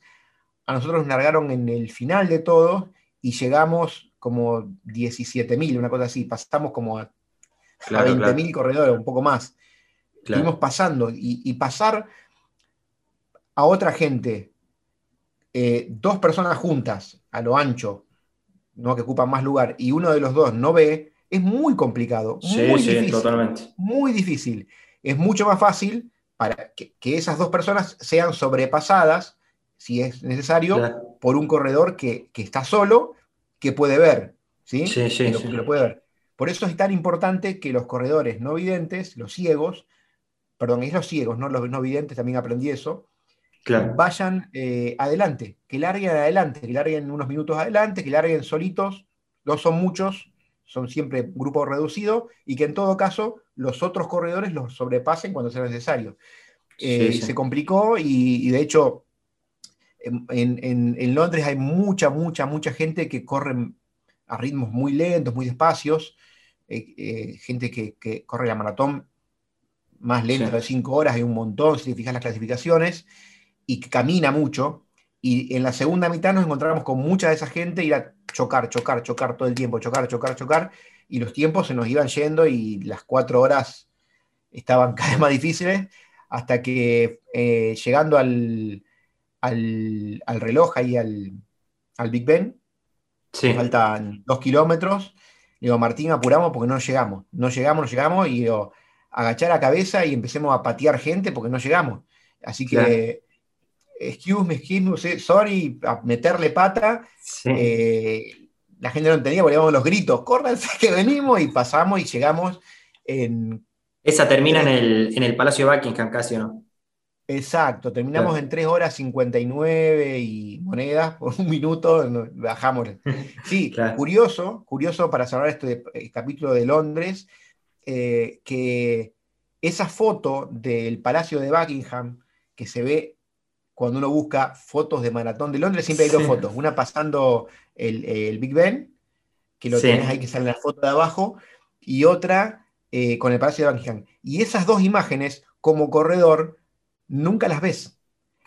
A nosotros nos largaron en el final de todo y llegamos como 17.000, una cosa así. Pasamos como a, a 20.000 corredores, un poco más. Estuvimos pasando y, pasar a otra gente, eh, dos personas juntas, a lo ancho, ¿no? que ocupan más lugar, y uno de los dos no ve, es muy complicado. Sí, muy sí, difícil, totalmente. Muy difícil. Es mucho más fácil para que, esas dos personas sean sobrepasadas, si es necesario, por un corredor que, está solo, que puede ver, ¿sí? Sí, sí, que lo puede ver. Por eso es tan importante que los corredores no videntes, los ciegos, perdón, es los ciegos, no los no videntes, también aprendí eso, vayan eh, adelante, que larguen adelante, que larguen unos minutos adelante, que larguen solitos, no son muchos, son siempre grupo reducido, y que en todo caso los otros corredores los sobrepasen cuando sea necesario. Eh, se complicó y, de hecho en, Londres hay mucha, mucha, mucha gente que corre a ritmos muy lentos, muy despacios, eh, eh, gente que, corre la maratón más lenta de 5 horas, hay un montón, si te fijas las clasificaciones, y camina mucho. Y en la segunda mitad nos encontramos con mucha de esa gente ir a chocar, chocar, chocar todo el tiempo, chocar, chocar, chocar, y los tiempos se nos iban yendo y las cuatro horas estaban cada vez más difíciles, hasta que eh, llegando al, al, reloj, ahí al, al Big Ben, faltan dos kilómetros, Digo, Martín, apuramos porque no llegamos. No llegamos, no llegamos. Y digo, agachar la cabeza y empecemos a patear gente porque no llegamos. Así que, excuse me, excuse me, sorry, a meterle pata. Eh, la gente no entendía porque íbamos los gritos, córranse que venimos y pasamos y llegamos en... Esa termina en el, en el Palacio de Buckingham casi, ¿no? Exacto, terminamos en 3 horas 59 y monedas por un minuto, bajamos. Sí, curioso, curioso para cerrar este capítulo de Londres, eh, que esa foto del Palacio de Buckingham que se ve cuando uno busca fotos de maratón de Londres, siempre hay dos fotos, una pasando el, Big Ben, que lo tienes ahí que sale en la foto de abajo, y otra eh, con el Palacio de Buckingham. Y esas dos imágenes, como corredor, nunca las ves,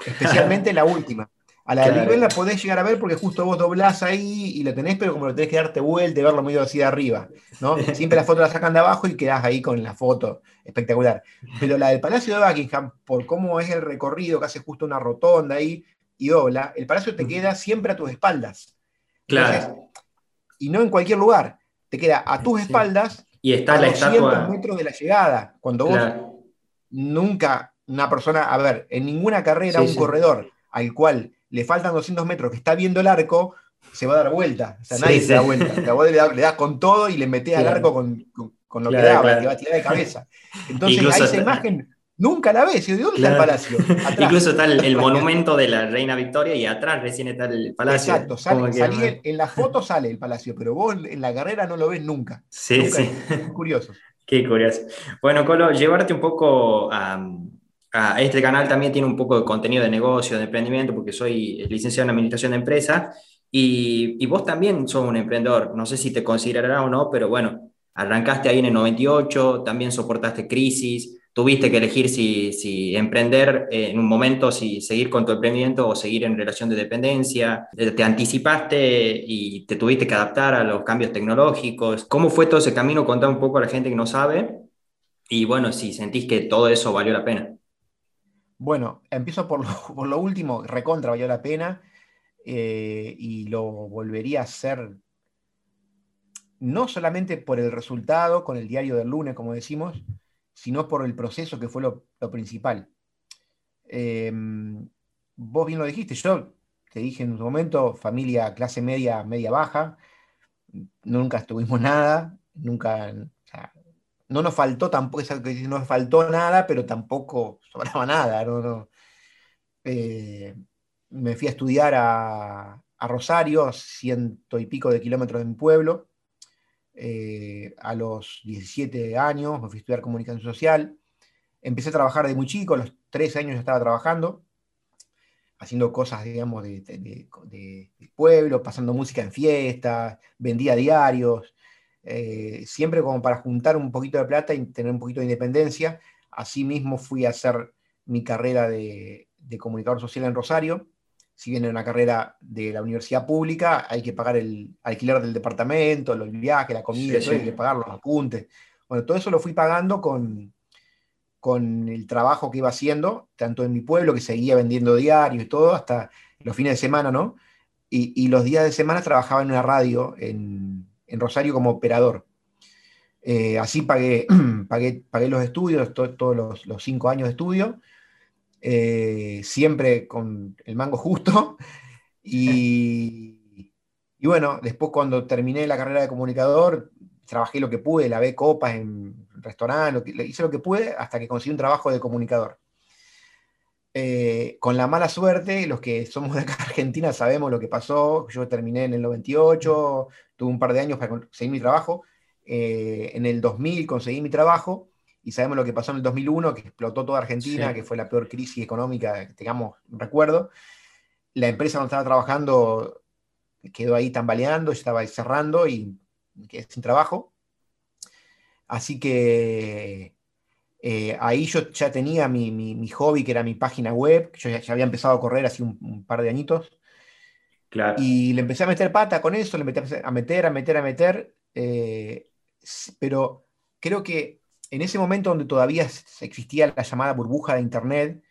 especialmente la última. A la de la podés llegar a ver porque justo vos doblás ahí y lo tenés, pero como lo tenés que darte vuelta y verlo medio así de arriba, ¿no? Siempre la foto la sacan de abajo y quedás ahí con la foto, espectacular. Pero la del Palacio de Buckingham, por cómo es el recorrido, que hace justo una rotonda ahí y dobla, el palacio te queda siempre a tus espaldas. Claro. y no en cualquier lugar, te queda a tus espaldas y está a la 200 metros de la llegada, cuando vos nunca una persona, a ver, en ninguna carrera un corredor al cual le faltan 200 metros que está viendo el arco, se va a dar vuelta. O sea, nadie se da vuelta. vos le, das, con todo y le metés al arco con, con, lo que daba, que va a tirar de cabeza. Entonces, ahí esa imagen nunca la ves. ¿De dónde está el palacio? Incluso está el, monumento de la Reina Victoria y atrás recién está el palacio. Exacto, sale, en la foto sale el palacio, pero vos en la carrera no lo ves nunca. Sí, sí. curioso. Qué curioso. Bueno, Colo, llevarte un poco a Ah, este canal también tiene un poco de contenido de negocio, de emprendimiento, porque soy licenciado en Administración de Empresas y, vos también sos un emprendedor. No sé si te considerarás o no, pero bueno, arrancaste ahí en el 98, también soportaste crisis, tuviste que elegir si, si emprender en un momento, si seguir con tu emprendimiento o seguir en relación de dependencia. Eh, te anticipaste y te tuviste que adaptar a los cambios tecnológicos. ¿Cómo fue todo ese camino? Contá un poco a la gente que no sabe. Y bueno, si sentís que todo eso valió la pena. Bueno, empiezo por lo, último, recontra valió la pena eh, y lo volvería a hacer no solamente por el resultado con el diario del lunes, como decimos, sino por el proceso que fue lo, principal. Em, vos bien lo dijiste, yo te dije en un momento, familia clase media, media baja, nunca estuvimos nada, nunca, no nos faltó tampoco, no nos faltó nada, pero tampoco sobraba nada. Eh, me fui a estudiar a, Rosario, a ciento y pico de kilómetros de mi pueblo. Eh, a los 17 años me fui a estudiar comunicación social. Empecé a trabajar de muy chico, a los 13 años ya estaba trabajando, haciendo cosas, digamos, de, de pueblo, pasando música en fiestas, vendía diarios, eh, siempre como para juntar un poquito de plata y tener un poquito de independencia. Asimismo fui a hacer mi carrera de, comunicador social en Rosario. Si bien en una carrera de la universidad pública, hay que pagar el alquiler del departamento, los viajes, la comida, hay que pagar los apuntes. Bueno, todo eso lo fui pagando con, con el trabajo que iba haciendo, tanto en mi pueblo, que seguía vendiendo diarios y todo, hasta los fines de semana, ¿no? Y, y los días de semana trabajaba en una radio en, en Rosario como operador. Eh, así pagué, pagué, pagué, los estudios, todos los, cinco años de estudio, eh, siempre con el mango justo. Y, y, bueno, después cuando terminé la carrera de comunicador, trabajé lo que pude, lavé copas en restaurantes, hice lo que pude hasta que conseguí un trabajo de comunicador. Eh, con la mala suerte, los que somos de acá Argentina sabemos lo que pasó. Yo terminé en el 98, tuve un par de años para conseguir mi trabajo. Eh, en el 2000 conseguí mi trabajo y sabemos lo que pasó en el 2001, que explotó toda Argentina, que fue la peor crisis económica que tengamos recuerdo. La empresa donde estaba trabajando quedó ahí tambaleando, estaba cerrando y quedé sin trabajo. Así que eh, ahí yo ya tenía mi, hobby, que era mi página web, yo ya, había empezado a correr hace un, par de añitos. Y le empecé a meter pata con eso, le empecé a meter, a meter, a meter. Eh, pero creo que en ese momento donde todavía existía la llamada burbuja de Internet,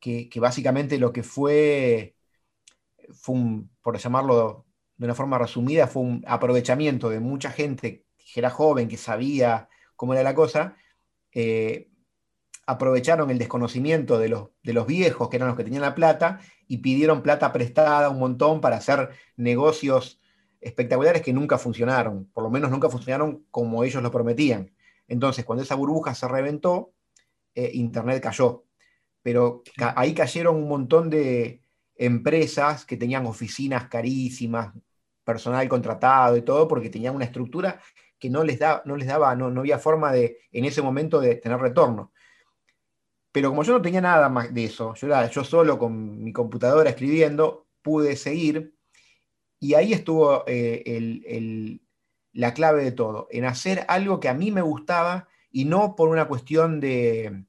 que, básicamente lo que fue, fue por llamarlo de una forma resumida, fue un aprovechamiento de mucha gente que era joven, que sabía cómo era la cosa, eh, aprovecharon el desconocimiento de los, de los viejos, que eran los que tenían la plata, y pidieron plata prestada un montón para hacer negocios espectaculares que nunca funcionaron, por lo menos nunca funcionaron como ellos lo prometían. Entonces, cuando esa burbuja se reventó, eh, Internet cayó. Pero ahí cayeron un montón de empresas que tenían oficinas carísimas, personal contratado y todo, porque tenían una estructura que no les, da, no les daba, no, no había forma de, en ese momento, de tener retorno. Pero como yo no tenía nada más de eso, yo solo con mi computadora escribiendo, pude seguir y ahí estuvo eh, la clave de todo, en hacer algo que a mí me gustaba y no por una cuestión de,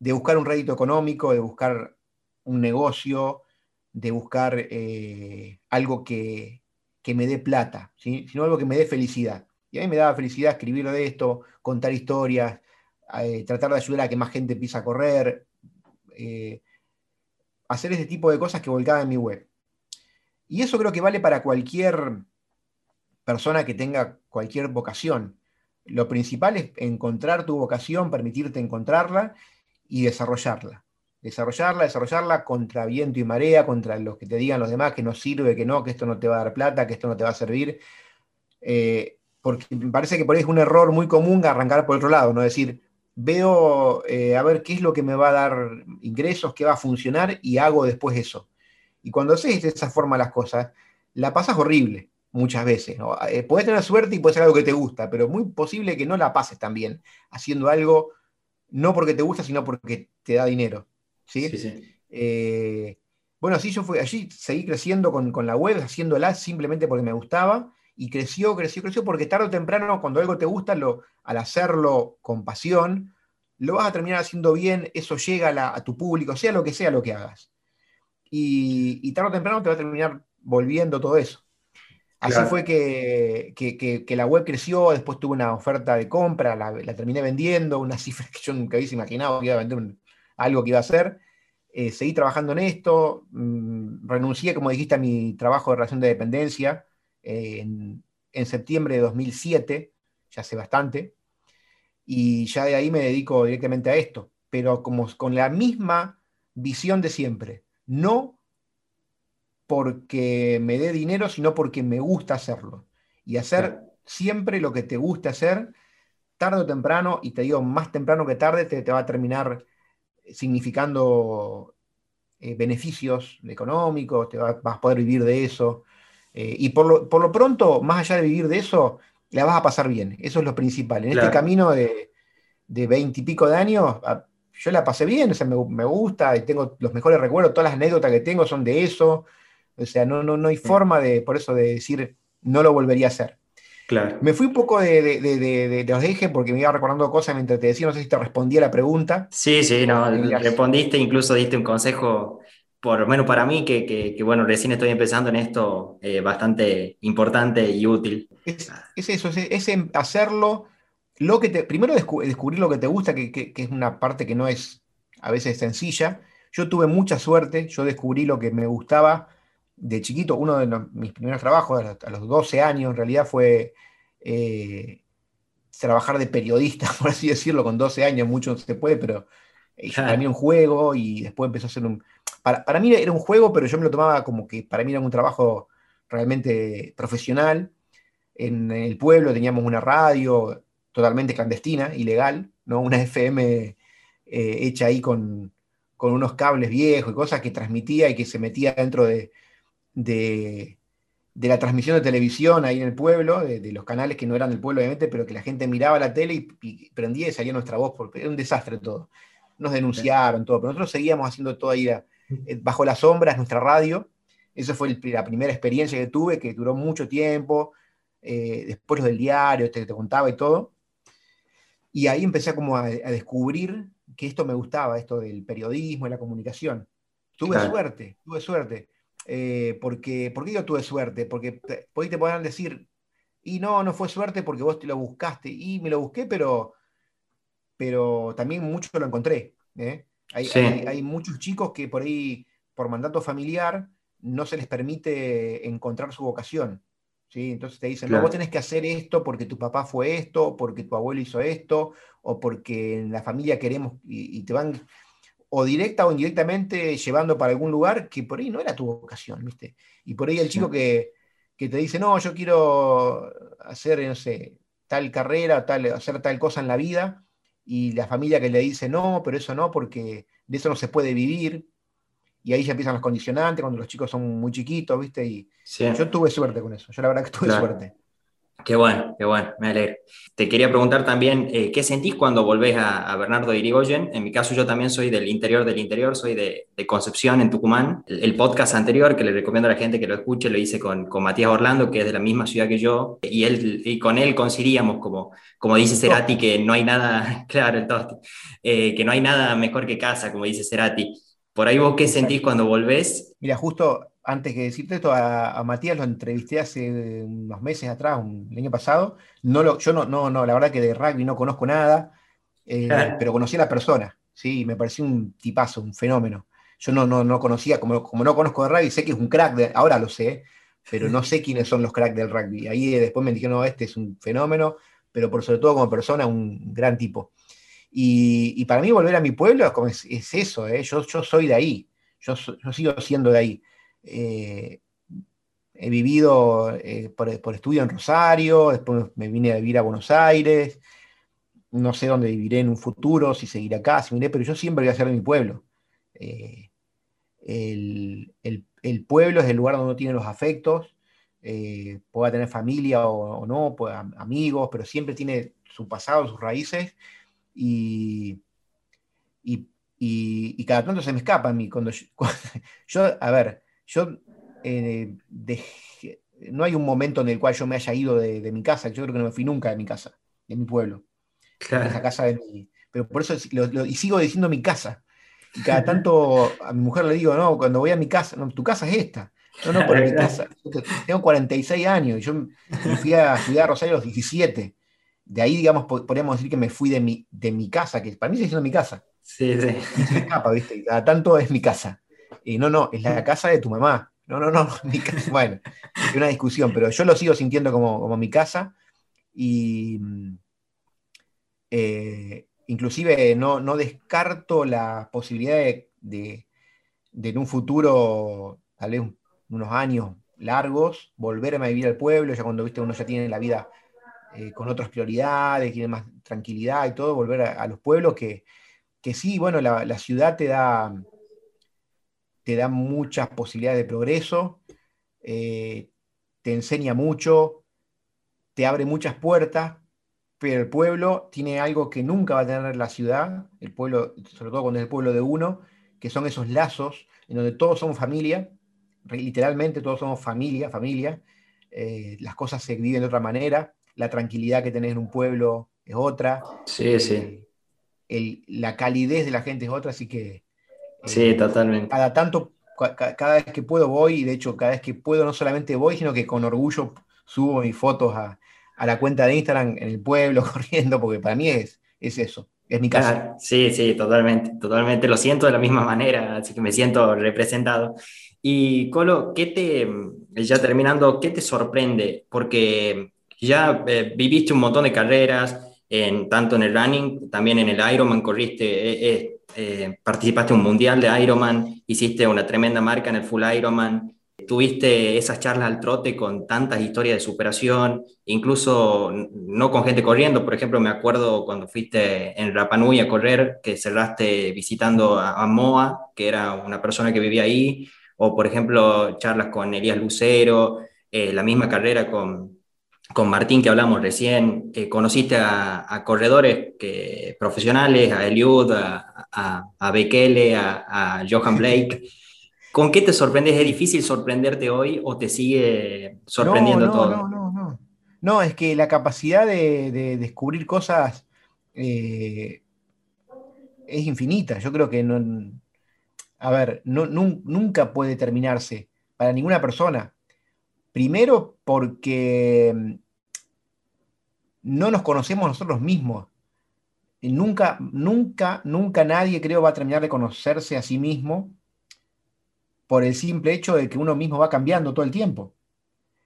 de buscar un rédito económico, de buscar un negocio, de buscar eh, algo que, me dé plata, sino algo que me dé felicidad. Y a mí me daba felicidad escribir de esto, contar historias, eh, tratar de ayudar a que más gente empiece a correr, hacer ese tipo de cosas que volcaba en mi web. Y eso creo que vale para cualquier persona que tenga cualquier vocación. Lo principal es encontrar tu vocación, permitirte encontrarla y desarrollarla. Desarrollarla, desarrollarla contra viento y marea, contra los que te digan los demás que no sirve, que no, que esto no te va a dar plata, que esto no te va a servir. Eh, porque me parece que por ahí es un error muy común arrancar por otro lado, ¿no? decir, veo eh, a ver qué es lo que me va a dar ingresos, qué va a funcionar y hago después eso. Y cuando haces de esa forma las cosas, la pasas horrible muchas veces. ¿no? Eh, puedes tener suerte y puede ser algo que te gusta, pero muy posible que no la pases tan bien haciendo algo no porque te gusta, sino porque te da dinero. ¿sí? Eh, bueno, así yo fui, allí seguí creciendo con, con la web, haciéndola simplemente porque me gustaba, y creció, creció, creció, porque tarde o temprano, cuando algo te gusta, lo, al hacerlo con pasión, lo vas a terminar haciendo bien, eso llega a, a tu público, sea lo que sea lo que hagas y, tarde o temprano te va a terminar volviendo todo eso. Así fue que, la web creció, después tuve una oferta de compra, la, terminé vendiendo, una cifra que yo nunca hubiese imaginado que iba a vender algo que iba a hacer. Eh, seguí trabajando en esto, mm, renuncié, como dijiste, a mi trabajo de relación de dependencia en, en, septiembre de 2007, ya hace bastante, y ya de ahí me dedico directamente a esto, pero como con la misma visión de siempre no porque me dé dinero, sino porque me gusta hacerlo. Y hacer siempre lo que te gusta hacer, tarde o temprano, y te digo más temprano que tarde, te, va a terminar significando eh, beneficios económicos, te vas a poder vivir de eso. Eh, y por lo, pronto, más allá de vivir de eso, la vas a pasar bien. Eso es lo principal. En este camino de veintipico de, de años, yo la pasé bien, o sea, me, gusta y tengo los mejores recuerdos, todas las anécdotas que tengo son de eso, o sea, no, no, no hay forma de, por eso, de decir, no lo volvería a hacer. Claro. Me fui un poco de, de, de, los ejes porque me iba recordando cosas mientras te decía, no sé si te respondí a la pregunta. Sí, sí, no, respondiste, incluso diste un consejo, por lo menos para mí, que, que, bueno, recién estoy empezando en esto, eh, bastante importante y útil. Es, eso, es hacerlo lo que te, primero descubrir lo que te gusta, que, es una parte que no es a veces sencilla. Yo tuve mucha suerte, yo descubrí lo que me gustaba de chiquito. Uno de mis primeros trabajos, a los 12 años en realidad, fue eh, trabajar de periodista, por así decirlo, con 12 años, mucho no se puede, pero eh, para mí era un juego y después empezó a ser un... Para, para, mí era un juego, pero yo me lo tomaba como que para mí era un trabajo realmente profesional. En, el pueblo teníamos una radio totalmente clandestina, ilegal, ¿no? una FM eh, hecha ahí con, con, unos cables viejos y cosas que transmitía y que se metía dentro de, de, la transmisión de televisión ahí en el pueblo, de, los canales que no eran del pueblo obviamente, pero que la gente miraba la tele y, prendía y salía nuestra voz, porque era un desastre todo. Nos denunciaron todo, pero nosotros seguíamos haciendo todo ahí eh, bajo las sombras, nuestra radio. Esa fue la primera experiencia que tuve, que duró mucho tiempo. Eh, después del diario, este que te contaba y todo. Y ahí empecé como a, descubrir que esto me gustaba, esto del periodismo y la comunicación. Tuve suerte, tuve suerte eh, porque, ¿Por qué yo tuve suerte? Porque te, te podrán decir, y no, no fue suerte porque vos te lo buscaste, y me lo busqué, pero, pero también mucho lo encontré. ¿eh? Hay, muchos chicos que por ahí, por mandato familiar, no se les permite encontrar su vocación. ¿sí? Entonces te dicen, no, vos tenés que hacer esto porque tu papá fue esto, porque tu abuelo hizo esto, o porque en la familia queremos, y te van o directa o indirectamente llevando para algún lugar que por ahí no era tu vocación, ¿viste? Y por ahí el chico que, te dice, no, yo quiero hacer, no sé, tal carrera, tal, hacer tal cosa en la vida, y la familia que le dice, no, pero eso no, porque de eso no se puede vivir, y ahí ya empiezan los condicionantes cuando los chicos son muy chiquitos, ¿viste? Y yo tuve suerte con eso, yo la verdad que tuve suerte. Qué bueno, qué bueno, me alegro. Te quería preguntar también, eh, ¿qué sentís cuando volvés a, Bernardo Irigoyen? En mi caso, yo también soy del interior del interior, soy de, Concepción, en Tucumán. El, podcast anterior, que le recomiendo a la gente que lo escuche, lo hice con, con, Matías Orlando, que es de la misma ciudad que yo, y, él, y con él coincidíamos, como, como dice Cerati, que no hay nada, claro, el tosti, eh, que no hay nada mejor que casa, como dice Cerati. Por ahí vos, ¿qué sentís cuando volvés? Mira, justo antes que decirte esto, a, Matías lo entrevisté hace unos meses atrás, un, el año pasado. No lo, yo no, no, no, la verdad que de rugby no conozco nada, eh, pero conocí a la persona, ¿sí? me pareció un tipazo, un fenómeno. Yo no, no, no conocía, como, como no conozco de rugby, sé que es un crack, de, ahora lo sé, pero no sé quiénes son los cracks del rugby. Ahí después me dijeron, no, este es un fenómeno, pero por sobre todo como persona, un gran tipo. Y, para mí volver a mi pueblo es, es, eso, ¿eh? yo, yo soy de ahí, yo, yo sigo siendo de ahí. Eh, he vivido eh, por, estudio en Rosario, después me vine a vivir a Buenos Aires, no sé dónde viviré en un futuro, si seguiré acá, si miré, pero yo siempre voy a ser de mi pueblo. Eh, el, pueblo es el lugar donde uno tiene los afectos, pueda tener familia o, no, amigos, pero siempre tiene su pasado, sus raíces, y, y, cada tanto se me escapa a mí. Cuando yo a ver, yo eh, no hay un momento en el cual yo me haya ido de, mi casa, yo creo que no me fui nunca de mi casa, de mi pueblo. Claro. casa de mi, pero por eso y sigo diciendo mi casa. Y cada tanto a mi mujer le digo, no, cuando voy a mi casa, no, tu casa es esta. No, no, por mi casa. Tengo 46 años y yo me fui a estudiar a Rosario a los 17. De ahí, digamos, podríamos decir que me fui de mi, de mi casa, que para mí sigue siendo mi casa. Sí, sí. Y escapa, ¿viste? Y cada tanto es mi casa. Y no, no, es la casa de tu mamá. No, no, no, mi casa. Bueno, es una discusión, pero yo lo sigo sintiendo como, mi casa. Y eh, inclusive no, no, descarto la posibilidad de, en un futuro, tal vez unos años largos, volverme a vivir al pueblo, ya cuando viste uno ya tiene la vida eh, con otras prioridades, tiene más tranquilidad y todo, volver a, los pueblos que, que sí, bueno, la ciudad te da te da muchas posibilidades de progreso, eh, te enseña mucho, te abre muchas puertas, pero el pueblo tiene algo que nunca va a tener la ciudad, el pueblo, sobre todo cuando es el pueblo de uno, que son esos lazos en donde todos somos familia, literalmente todos somos familia, familia, eh, las cosas se viven de otra manera, la tranquilidad que tenés en un pueblo es otra, sí, sí. Eh, la calidez de la gente es otra, así que Sí, totalmente. Cada tanto, cada vez que puedo voy, y de hecho cada vez que puedo no solamente voy, sino que con orgullo subo mis fotos a, la cuenta de Instagram en el pueblo corriendo, porque para mí es, es eso, es mi casa. sí, sí, totalmente, totalmente. Lo siento de la misma manera, así que me siento representado. Y Colo, ¿qué te, ya terminando, qué te sorprende? Porque ya eh, viviste un montón de carreras, en, tanto en el running, también en el Ironman corriste, eh, eh, participaste en un mundial de Ironman, hiciste una tremenda marca en el Full Ironman, tuviste esas charlas al trote con tantas historias de superación, incluso no con gente corriendo, por ejemplo, me acuerdo cuando fuiste en Rapanui a correr, que cerraste visitando a, Moa, que era una persona que vivía ahí, o por ejemplo, charlas con Elías Lucero, eh, la misma carrera con, con Martín que hablamos recién, que conociste a, corredores que, profesionales, a Eliud, a, a, a Bekele, a, Johan Blake. ¿Con qué te sorprendes? ¿Es difícil sorprenderte hoy o te sigue sorprendiendo no, todo? No, no, no. No, es que la capacidad de, descubrir cosas eh, es infinita. Yo creo que no. A ver, nunca puede terminarse para ninguna persona. Primero porque mm, no nos conocemos nosotros mismos. nunca, nunca, nunca nadie creo va a terminar de conocerse a sí mismo por el simple hecho de que uno mismo va cambiando todo el tiempo.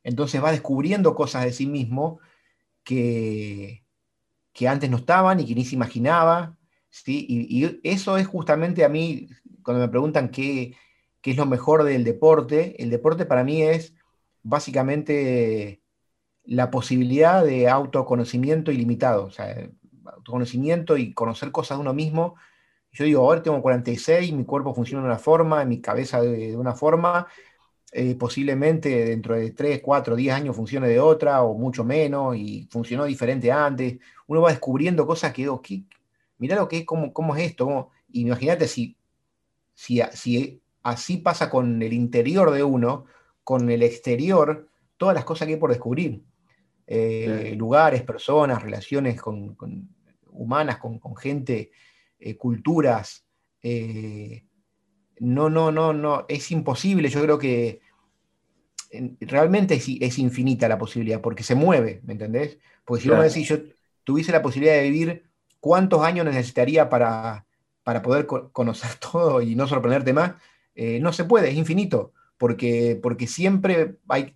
Entonces va descubriendo cosas de sí mismo que, que antes no estaban y que ni se imaginaba. ¿sí? Y, eso es justamente a mí, cuando me preguntan qué, qué es lo mejor del deporte, el deporte para mí es básicamente la posibilidad de autoconocimiento ilimitado, o sea, autoconocimiento y conocer cosas de uno mismo yo digo, ahora tengo 46, mi cuerpo funciona de una forma, mi cabeza de, una forma, eh, posiblemente dentro de 3, 4, 10 años funcione de otra o mucho menos y funcionó diferente antes. Uno va descubriendo cosas que digo, mirá lo que es, cómo, cómo es esto. Imagínate si, si, si así pasa con el interior de uno, con el exterior, todas las cosas que hay por descubrir. Eh, lugares, personas, relaciones con, humanas, con, con gente eh, culturas. Eh, no, no, no, no, es imposible. Yo creo que realmente es, infinita la posibilidad, porque se mueve, ¿me entendés? Porque si vos me decís, yo tuviese la posibilidad de vivir, ¿cuántos años necesitaría para, para poder conocer todo y no sorprenderte más? No se puede, es infinito, porque, porque siempre hay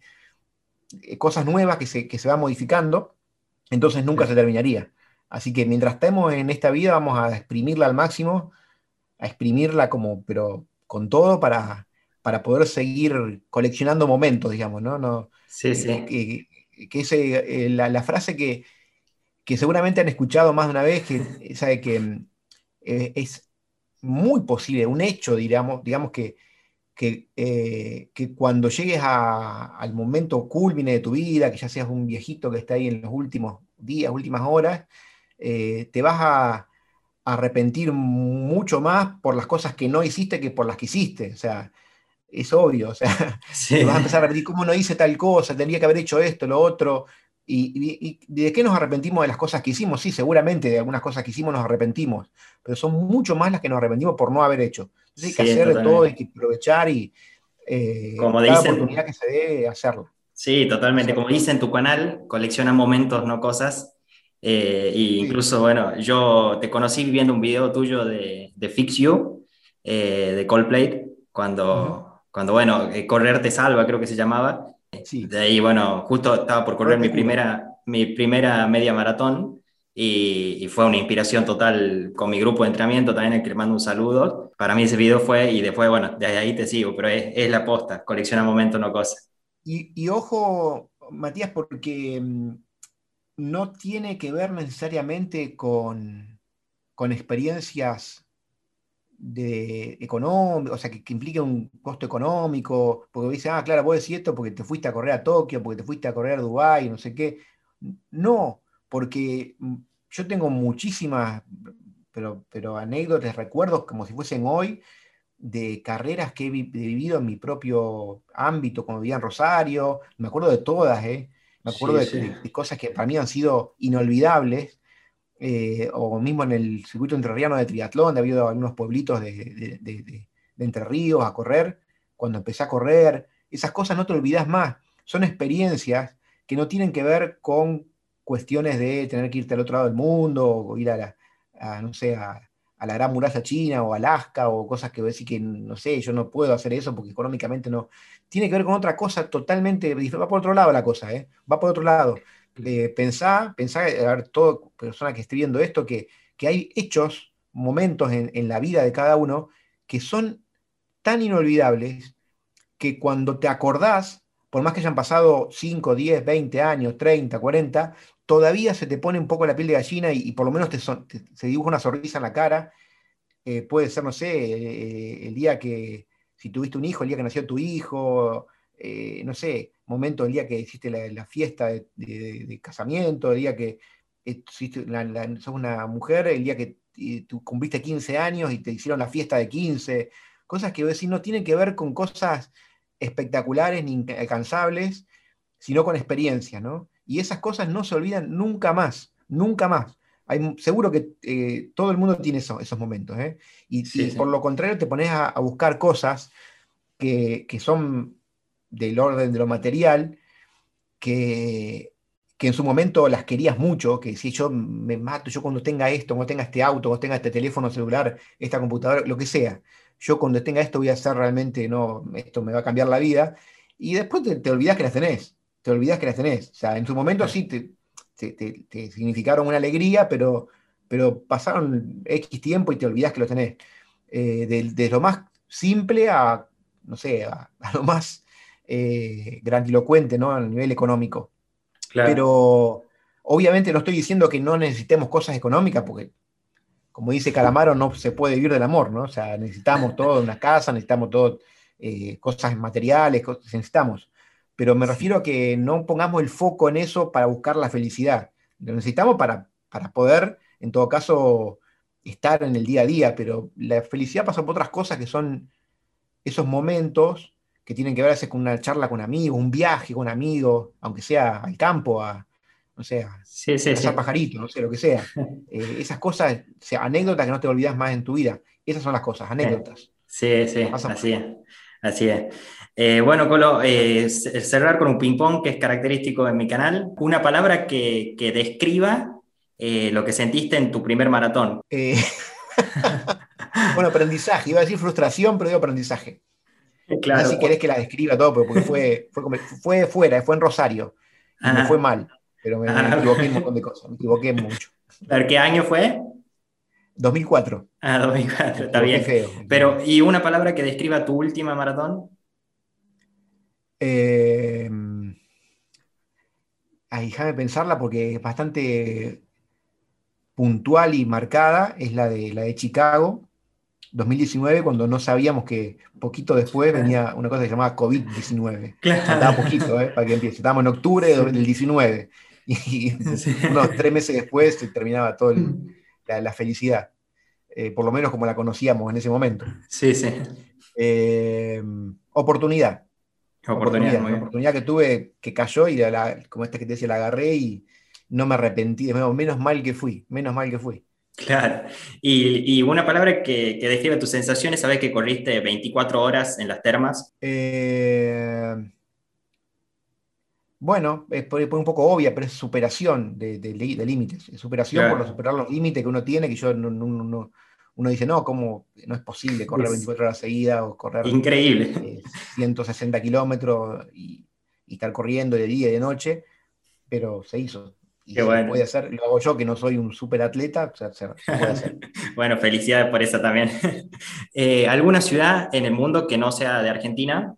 cosas nuevas que se, que se van modificando, entonces nunca se terminaría. Así que mientras estemos en esta vida vamos a exprimirla al máximo, a exprimirla como, pero con todo para, para poder seguir coleccionando momentos, digamos, ¿no? no sí, sí. Eh, que, ese, eh, la, frase que, seguramente han escuchado más de una vez, que, sabe que eh, es muy posible, un hecho, digamos, digamos que, que, que cuando llegues al momento culmine de tu vida, que ya seas un viejito que está ahí en los últimos días, últimas horas, eh, te vas a, arrepentir mucho más por las cosas que no hiciste que por las que hiciste. O sea, es obvio. O sea, te vas a empezar a arrepentir cómo no hice tal cosa, tendría que haber hecho esto, lo otro. Y, de qué nos arrepentimos de las cosas que hicimos? Sí, seguramente de algunas cosas que hicimos nos arrepentimos, pero son mucho más las que nos arrepentimos por no haber hecho. Entonces hay que hacer de todo, hay que aprovechar y eh, Como cada oportunidad que se dé, hacerlo. Sí, totalmente. Como dice en tu canal, colecciona momentos, no cosas. Eh, incluso, bueno, yo te conocí viendo un video tuyo de, de Fix You, eh, de Coldplay, cuando, cuando, bueno, eh, Correr te salva, creo que se llamaba. Sí. De ahí, bueno, justo estaba por correr mi primera, mi primera media maratón y, fue una inspiración total con mi grupo de entrenamiento, también el que le mando un saludo. Para mí ese video fue, y después, bueno, desde ahí te sigo, pero es, es la posta, colecciona momentos, no cosas. Y, y ojo, Matías, porque mm, no tiene que ver necesariamente con, experiencias de económico, o sea, que, implique un costo económico, porque dice, ah, claro, vos decís esto porque te fuiste a correr a Tokio, porque te fuiste a correr a Dubái, no sé qué. No, porque yo tengo muchísimas, pero, pero anécdotas, recuerdos como si fuesen hoy, de carreras que he vivido en mi propio ámbito, como vivía en Rosario, me acuerdo de todas, ¿eh? Me acuerdo de, cosas que para mí han sido inolvidables, eh, o mismo en el circuito entrerriano de triatlón, ha habido algunos pueblitos de, de, Entre Ríos a correr, cuando empecé a correr, esas cosas no te olvidas más, son experiencias que no tienen que ver con cuestiones de tener que irte al otro lado del mundo, o ir a, a no sé, a, a la Gran Muralla China o Alaska o cosas que decir que no sé, yo no puedo hacer eso porque económicamente no. Tiene que ver con otra cosa totalmente, va por otro lado la cosa, ¿eh? va por otro lado. Eh, pensá, pensá, a ver, toda persona que esté viendo esto, que, que hay hechos, momentos en, en, la vida de cada uno que son tan inolvidables que cuando te acordás, por más que hayan pasado 5, 10, 20 años, 30, 40, todavía se te pone un poco la piel de gallina y, por lo menos te, se dibuja una sonrisa en la cara. Eh, puede ser, no sé, eh, el día que, si tuviste un hijo, el día que nació tu hijo, eh, no sé, momento, el día que hiciste la, fiesta de, casamiento, el día que eh, la, sos una mujer, el día que tú cumpliste 15 años y te hicieron la fiesta de 15, cosas que decir no tienen que ver con cosas espectaculares ni incansables, sino con experiencia, ¿no? Y esas cosas no se olvidan nunca más, nunca más. Hay, seguro que eh, todo el mundo tiene eso, esos momentos, ¿eh? Y, sí, y sí. por lo contrario te pones a, a buscar cosas que, que, son del orden de lo material, que, que en su momento las querías mucho, que si yo me mato, yo cuando tenga esto, cuando tenga este auto, cuando tenga este teléfono celular, esta computadora, lo que sea, yo cuando tenga esto voy a hacer realmente, no, esto me va a cambiar la vida, y después te, te olvidas que las tenés, te olvidas que las tenés. O sea, en su momento sí te, te, te, te significaron una alegría, pero, pero pasaron X tiempo y te olvidas que lo tenés. Eh, de, de, lo más simple a, no sé, a, a lo más eh, grandilocuente, ¿no? A nivel económico. Claro. Pero obviamente no estoy diciendo que no necesitemos cosas económicas, porque como dice Calamaro, no se puede vivir del amor, ¿no? O sea, necesitamos todo, una casa, necesitamos todo, eh, cosas materiales, cosas, necesitamos. Pero me refiero a que no pongamos el foco en eso para buscar la felicidad. Lo necesitamos para, para poder, en todo caso, estar en el día a día, pero la felicidad pasa por otras cosas que son esos momentos que tienen que ver con una charla con amigos, un viaje con amigos, aunque sea al campo, a, no sé, a sí, sí, sí. pajaritos, no sé, lo que sea. Eh, esas cosas, o sea, anécdotas que no te olvidas más en tu vida. Esas son las cosas, anécdotas. Sí, sí, así es. Así es. Eh, bueno, Colo, eh, cerrar con un ping-pong que es característico de mi canal. Una palabra que, que describa eh, lo que sentiste en tu primer maratón. Eh, bueno, aprendizaje. Iba a decir frustración, pero digo aprendizaje. Claro. No sé si querés que la describa todo, porque fue, fue, fue fuera, fue en Rosario. Y me fue mal, pero me, me, equivoqué un montón de cosas. Me equivoqué mucho. ¿Pero qué año fue? 2004. Ah, 2004, está bien. Feo. Pero, ¿y una palabra que describa tu última maratón? Eh, déjame pensarla porque es bastante puntual y marcada. Es la de, la de Chicago, 2019, cuando no sabíamos que poquito después venía una cosa que se llamaba COVID-19. Claro. Estaba poquito, ¿eh? para que empiece. Estábamos en octubre del 19. Y, unos tres meses después se terminaba todo el, la, la, felicidad. Eh, por lo menos como la conocíamos en ese momento. Sí, sí. Eh, oportunidad. Oportunidad, oportunidad, oportunidad, que tuve que cayó y la, como esta que te decía, la agarré y no me arrepentí. Menos mal que fui, menos mal que fui. Claro. Y, y una palabra que, que, describe tus sensaciones, sabes que corriste 24 horas en las termas. Eh, bueno, es un poco obvia, pero es superación de, de, de límites. Superación claro. por superar los límites que uno tiene, que yo no, no, no, uno dice, no, ¿cómo no es posible correr 24 horas seguidas o correr Increíble. Eh, 160 kilómetros y, y, estar corriendo de día y de noche? Pero se hizo. Y Qué bueno. puede hacer, lo hago yo que no soy un super atleta, o sea, se, puede hacer. bueno, felicidades por eso también. eh, ¿Alguna ciudad en el mundo que no sea de Argentina?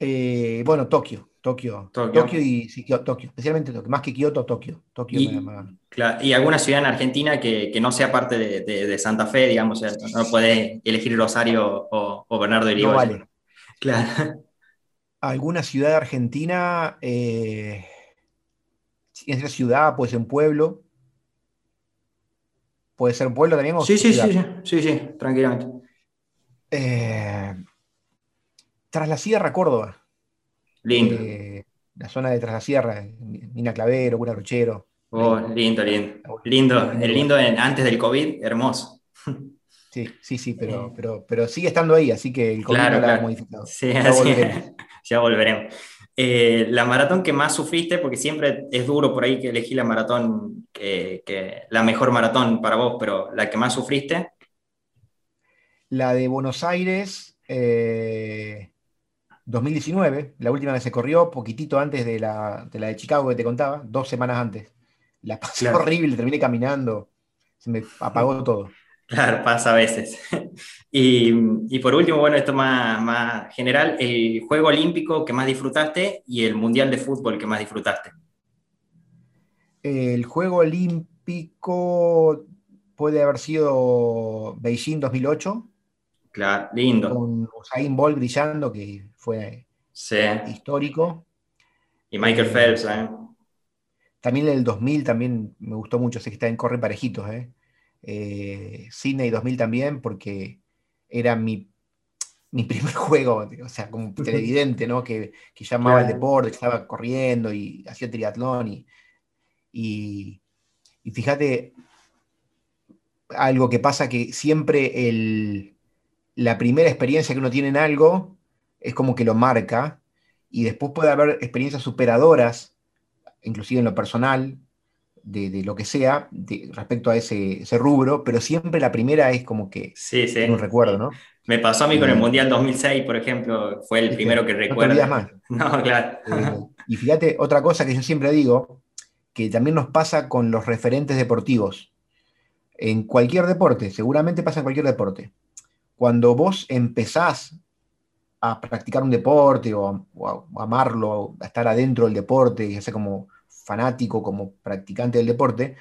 Eh, bueno, Tokio, Tokio, Tokio, Tokio y sí, Tokio, especialmente Tokio, más que Kioto, Tokio. Tokio y, claro, ¿Y alguna ciudad en Argentina que, que no sea parte de, de, de, Santa Fe, digamos, no puede elegir Rosario o, o Bernardo de No vale. Claro. ¿Alguna ciudad Argentina? Eh, es una ciudad, puede ser un pueblo. ¿Puede ser un pueblo también? O sí, sí, sí, sí, sí, sí, tranquilamente. Eh, tras la Sierra, Córdoba. Lindo. Eh, la zona de Tras la Sierra, Mina Clavero, Cura Rochero. Oh, lindo, lindo. Lindo, el lindo en, antes del COVID, hermoso. Sí, sí, sí, pero, pero, pero sigue estando ahí, así que el COVID claro, no la claro. ha modificado. Sí, ya volveremos. ya volveremos. Eh, la maratón que más sufriste, porque siempre es duro por ahí que elegí la maratón, que, que, la mejor maratón para vos, pero la que más sufriste. La de Buenos Aires, eh, 2019, la última que se corrió, poquitito antes de la de, la de Chicago que te contaba, dos semanas antes. La pasé horrible, terminé caminando, se me apagó todo. Claro, pasa a veces. y, por último, bueno, esto más, más general, el juego olímpico que más disfrutaste y el mundial de fútbol que más disfrutaste. El juego olímpico puede haber sido Beijing 2008. Claro, lindo. Con Usain Bolt brillando, que fue histórico. Y Michael Phelps, ¿eh? También el 2000 también me gustó mucho, sé que está en corre parejitos, ¿eh? eh Sydney 2000 también, porque era mi, primer juego, o sea, como televidente, ¿no? Que, que llamaba el deporte, que estaba corriendo y hacía triatlón. Y, y, y, fíjate, algo que pasa que siempre el, la primera experiencia que uno tiene en algo es como que lo marca, y después puede haber experiencias superadoras inclusive en lo personal, de, lo que sea, respecto a ese, rubro, pero siempre la primera es como que sí, sí. un recuerdo, ¿no? Me pasó a mí con el eh, Mundial 2006, por ejemplo, fue el primero que recuerdo. No más. No, claro. Eh, y fíjate, otra cosa que yo siempre digo, que también nos pasa con los referentes deportivos. En cualquier deporte, seguramente pasa en cualquier deporte. Cuando vos empezás a practicar un deporte o a, amarlo, a estar adentro del deporte, ya sea como fanático, como practicante del deporte,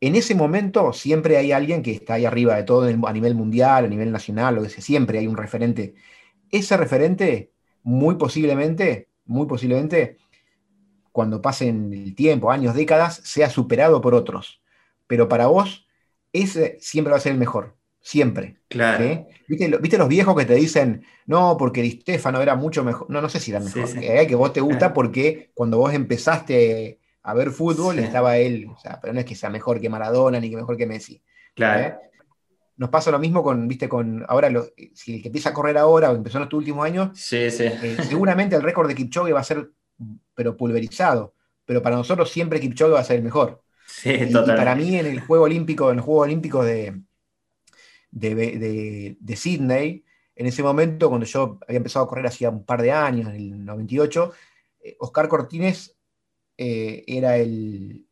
en ese momento siempre hay alguien que está ahí arriba de todo a nivel mundial, a nivel nacional, lo que sea, siempre hay un referente. Ese referente, muy posiblemente, muy posiblemente, cuando pasen el tiempo, años, décadas, sea superado por otros. Pero para vos, ese siempre va a ser el mejor. Siempre. Claro. ¿Viste, los viejos que te dicen, no, porque Di Stefano era mucho mejor? No, no sé si era mejor. que vos te gusta porque cuando vos empezaste a ver fútbol estaba él. O sea, pero no es que sea mejor que Maradona ni que mejor que Messi. Claro. Nos pasa lo mismo con, viste, con ahora, si el que empieza a correr ahora o empezó en estos últimos años, sí, sí. Eh, seguramente el récord de Kipchoge va a ser, pero pulverizado. Pero para nosotros siempre Kipchoge va a ser el mejor. Sí, y, y para mí en el Juego Olímpico, en los Juegos Olímpicos de, de, de, Sydney. En ese momento, cuando yo había empezado a correr hacía un par de años, en el 98, eh, Oscar Cortines eh, era el,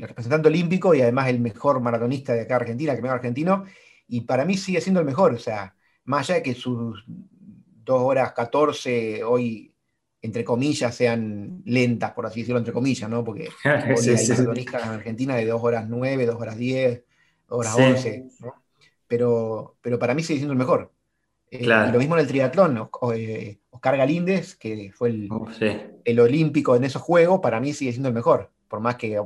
representante olímpico y además el mejor maratonista de acá Argentina, el mejor argentino, y para mí sigue siendo el mejor, o sea, más allá de que sus 2 horas 14 hoy, entre comillas, sean lentas, por así decirlo, entre comillas, ¿no? Porque sí, hay maratonistas en Argentina de 2 horas 9, 2 horas 10, horas 11, pero, pero para mí sigue siendo el mejor. Eh, y lo mismo en el triatlón, eh, Oscar Galíndez, que fue el, el, olímpico en esos juegos, para mí sigue siendo el mejor, por más que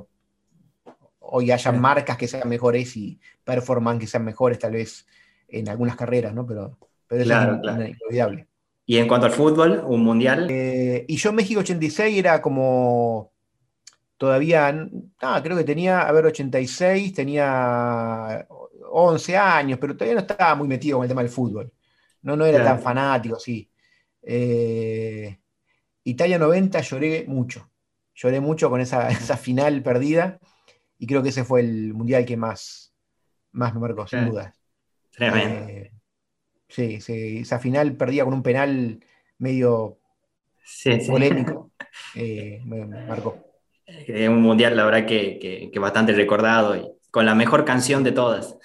hoy haya marcas que sean mejores y performance que sean mejores tal vez en algunas carreras, ¿no? Pero, pero eso es inolvidable. ¿Y en cuanto al fútbol, un mundial? Eh, y yo en México 86 era como todavía, creo que tenía, a ver, 86, tenía 11 años, pero todavía no estaba muy metido con el tema del fútbol. No, no era tan fanático, sí. Eh, Italia 90 lloré mucho. Lloré mucho con esa, final perdida y creo que ese fue el mundial que más, más me marcó, sin duda. Tremendo. Eh, sí, sí, esa final perdida con un penal medio polémico. Eh, me marcó. Es un mundial, la verdad, que, que, bastante recordado y con la mejor canción de todas.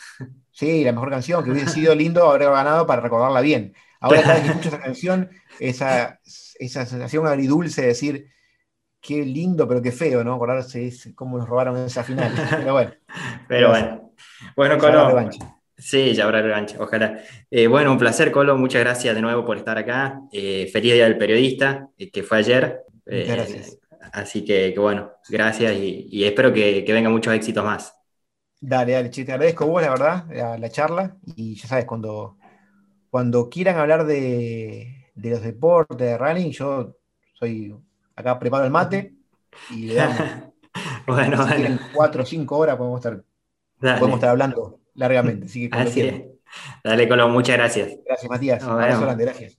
Sí, la mejor canción, que hubiese sido lindo haber ganado para recordarla bien. Ahora cada vez que escucho esa canción, esa, esa sensación agridulce de decir, qué lindo, pero qué feo, ¿no? Acordarse cómo nos robaron esa final. Pero bueno. Pero bueno. Bueno, Colo. Sí, ya habrá revancha, ojalá. Eh, bueno, un placer, Colo. Muchas gracias de nuevo por estar acá. Eh, feliz Día del Periodista, eh, que fue ayer. Muchas gracias. Así que, bueno, gracias y, espero que, que vengan muchos éxitos más. Dale, dale, te agradezco vos, la verdad, la, charla. Y ya sabes, cuando, cuando quieran hablar de, los deportes, de running, yo soy acá preparo el mate y le damos. bueno, en cuatro o cinco horas podemos estar, podemos estar hablando largamente. Así que Dale, Colo, muchas gracias. Gracias, Matías. Un abrazo grande, gracias.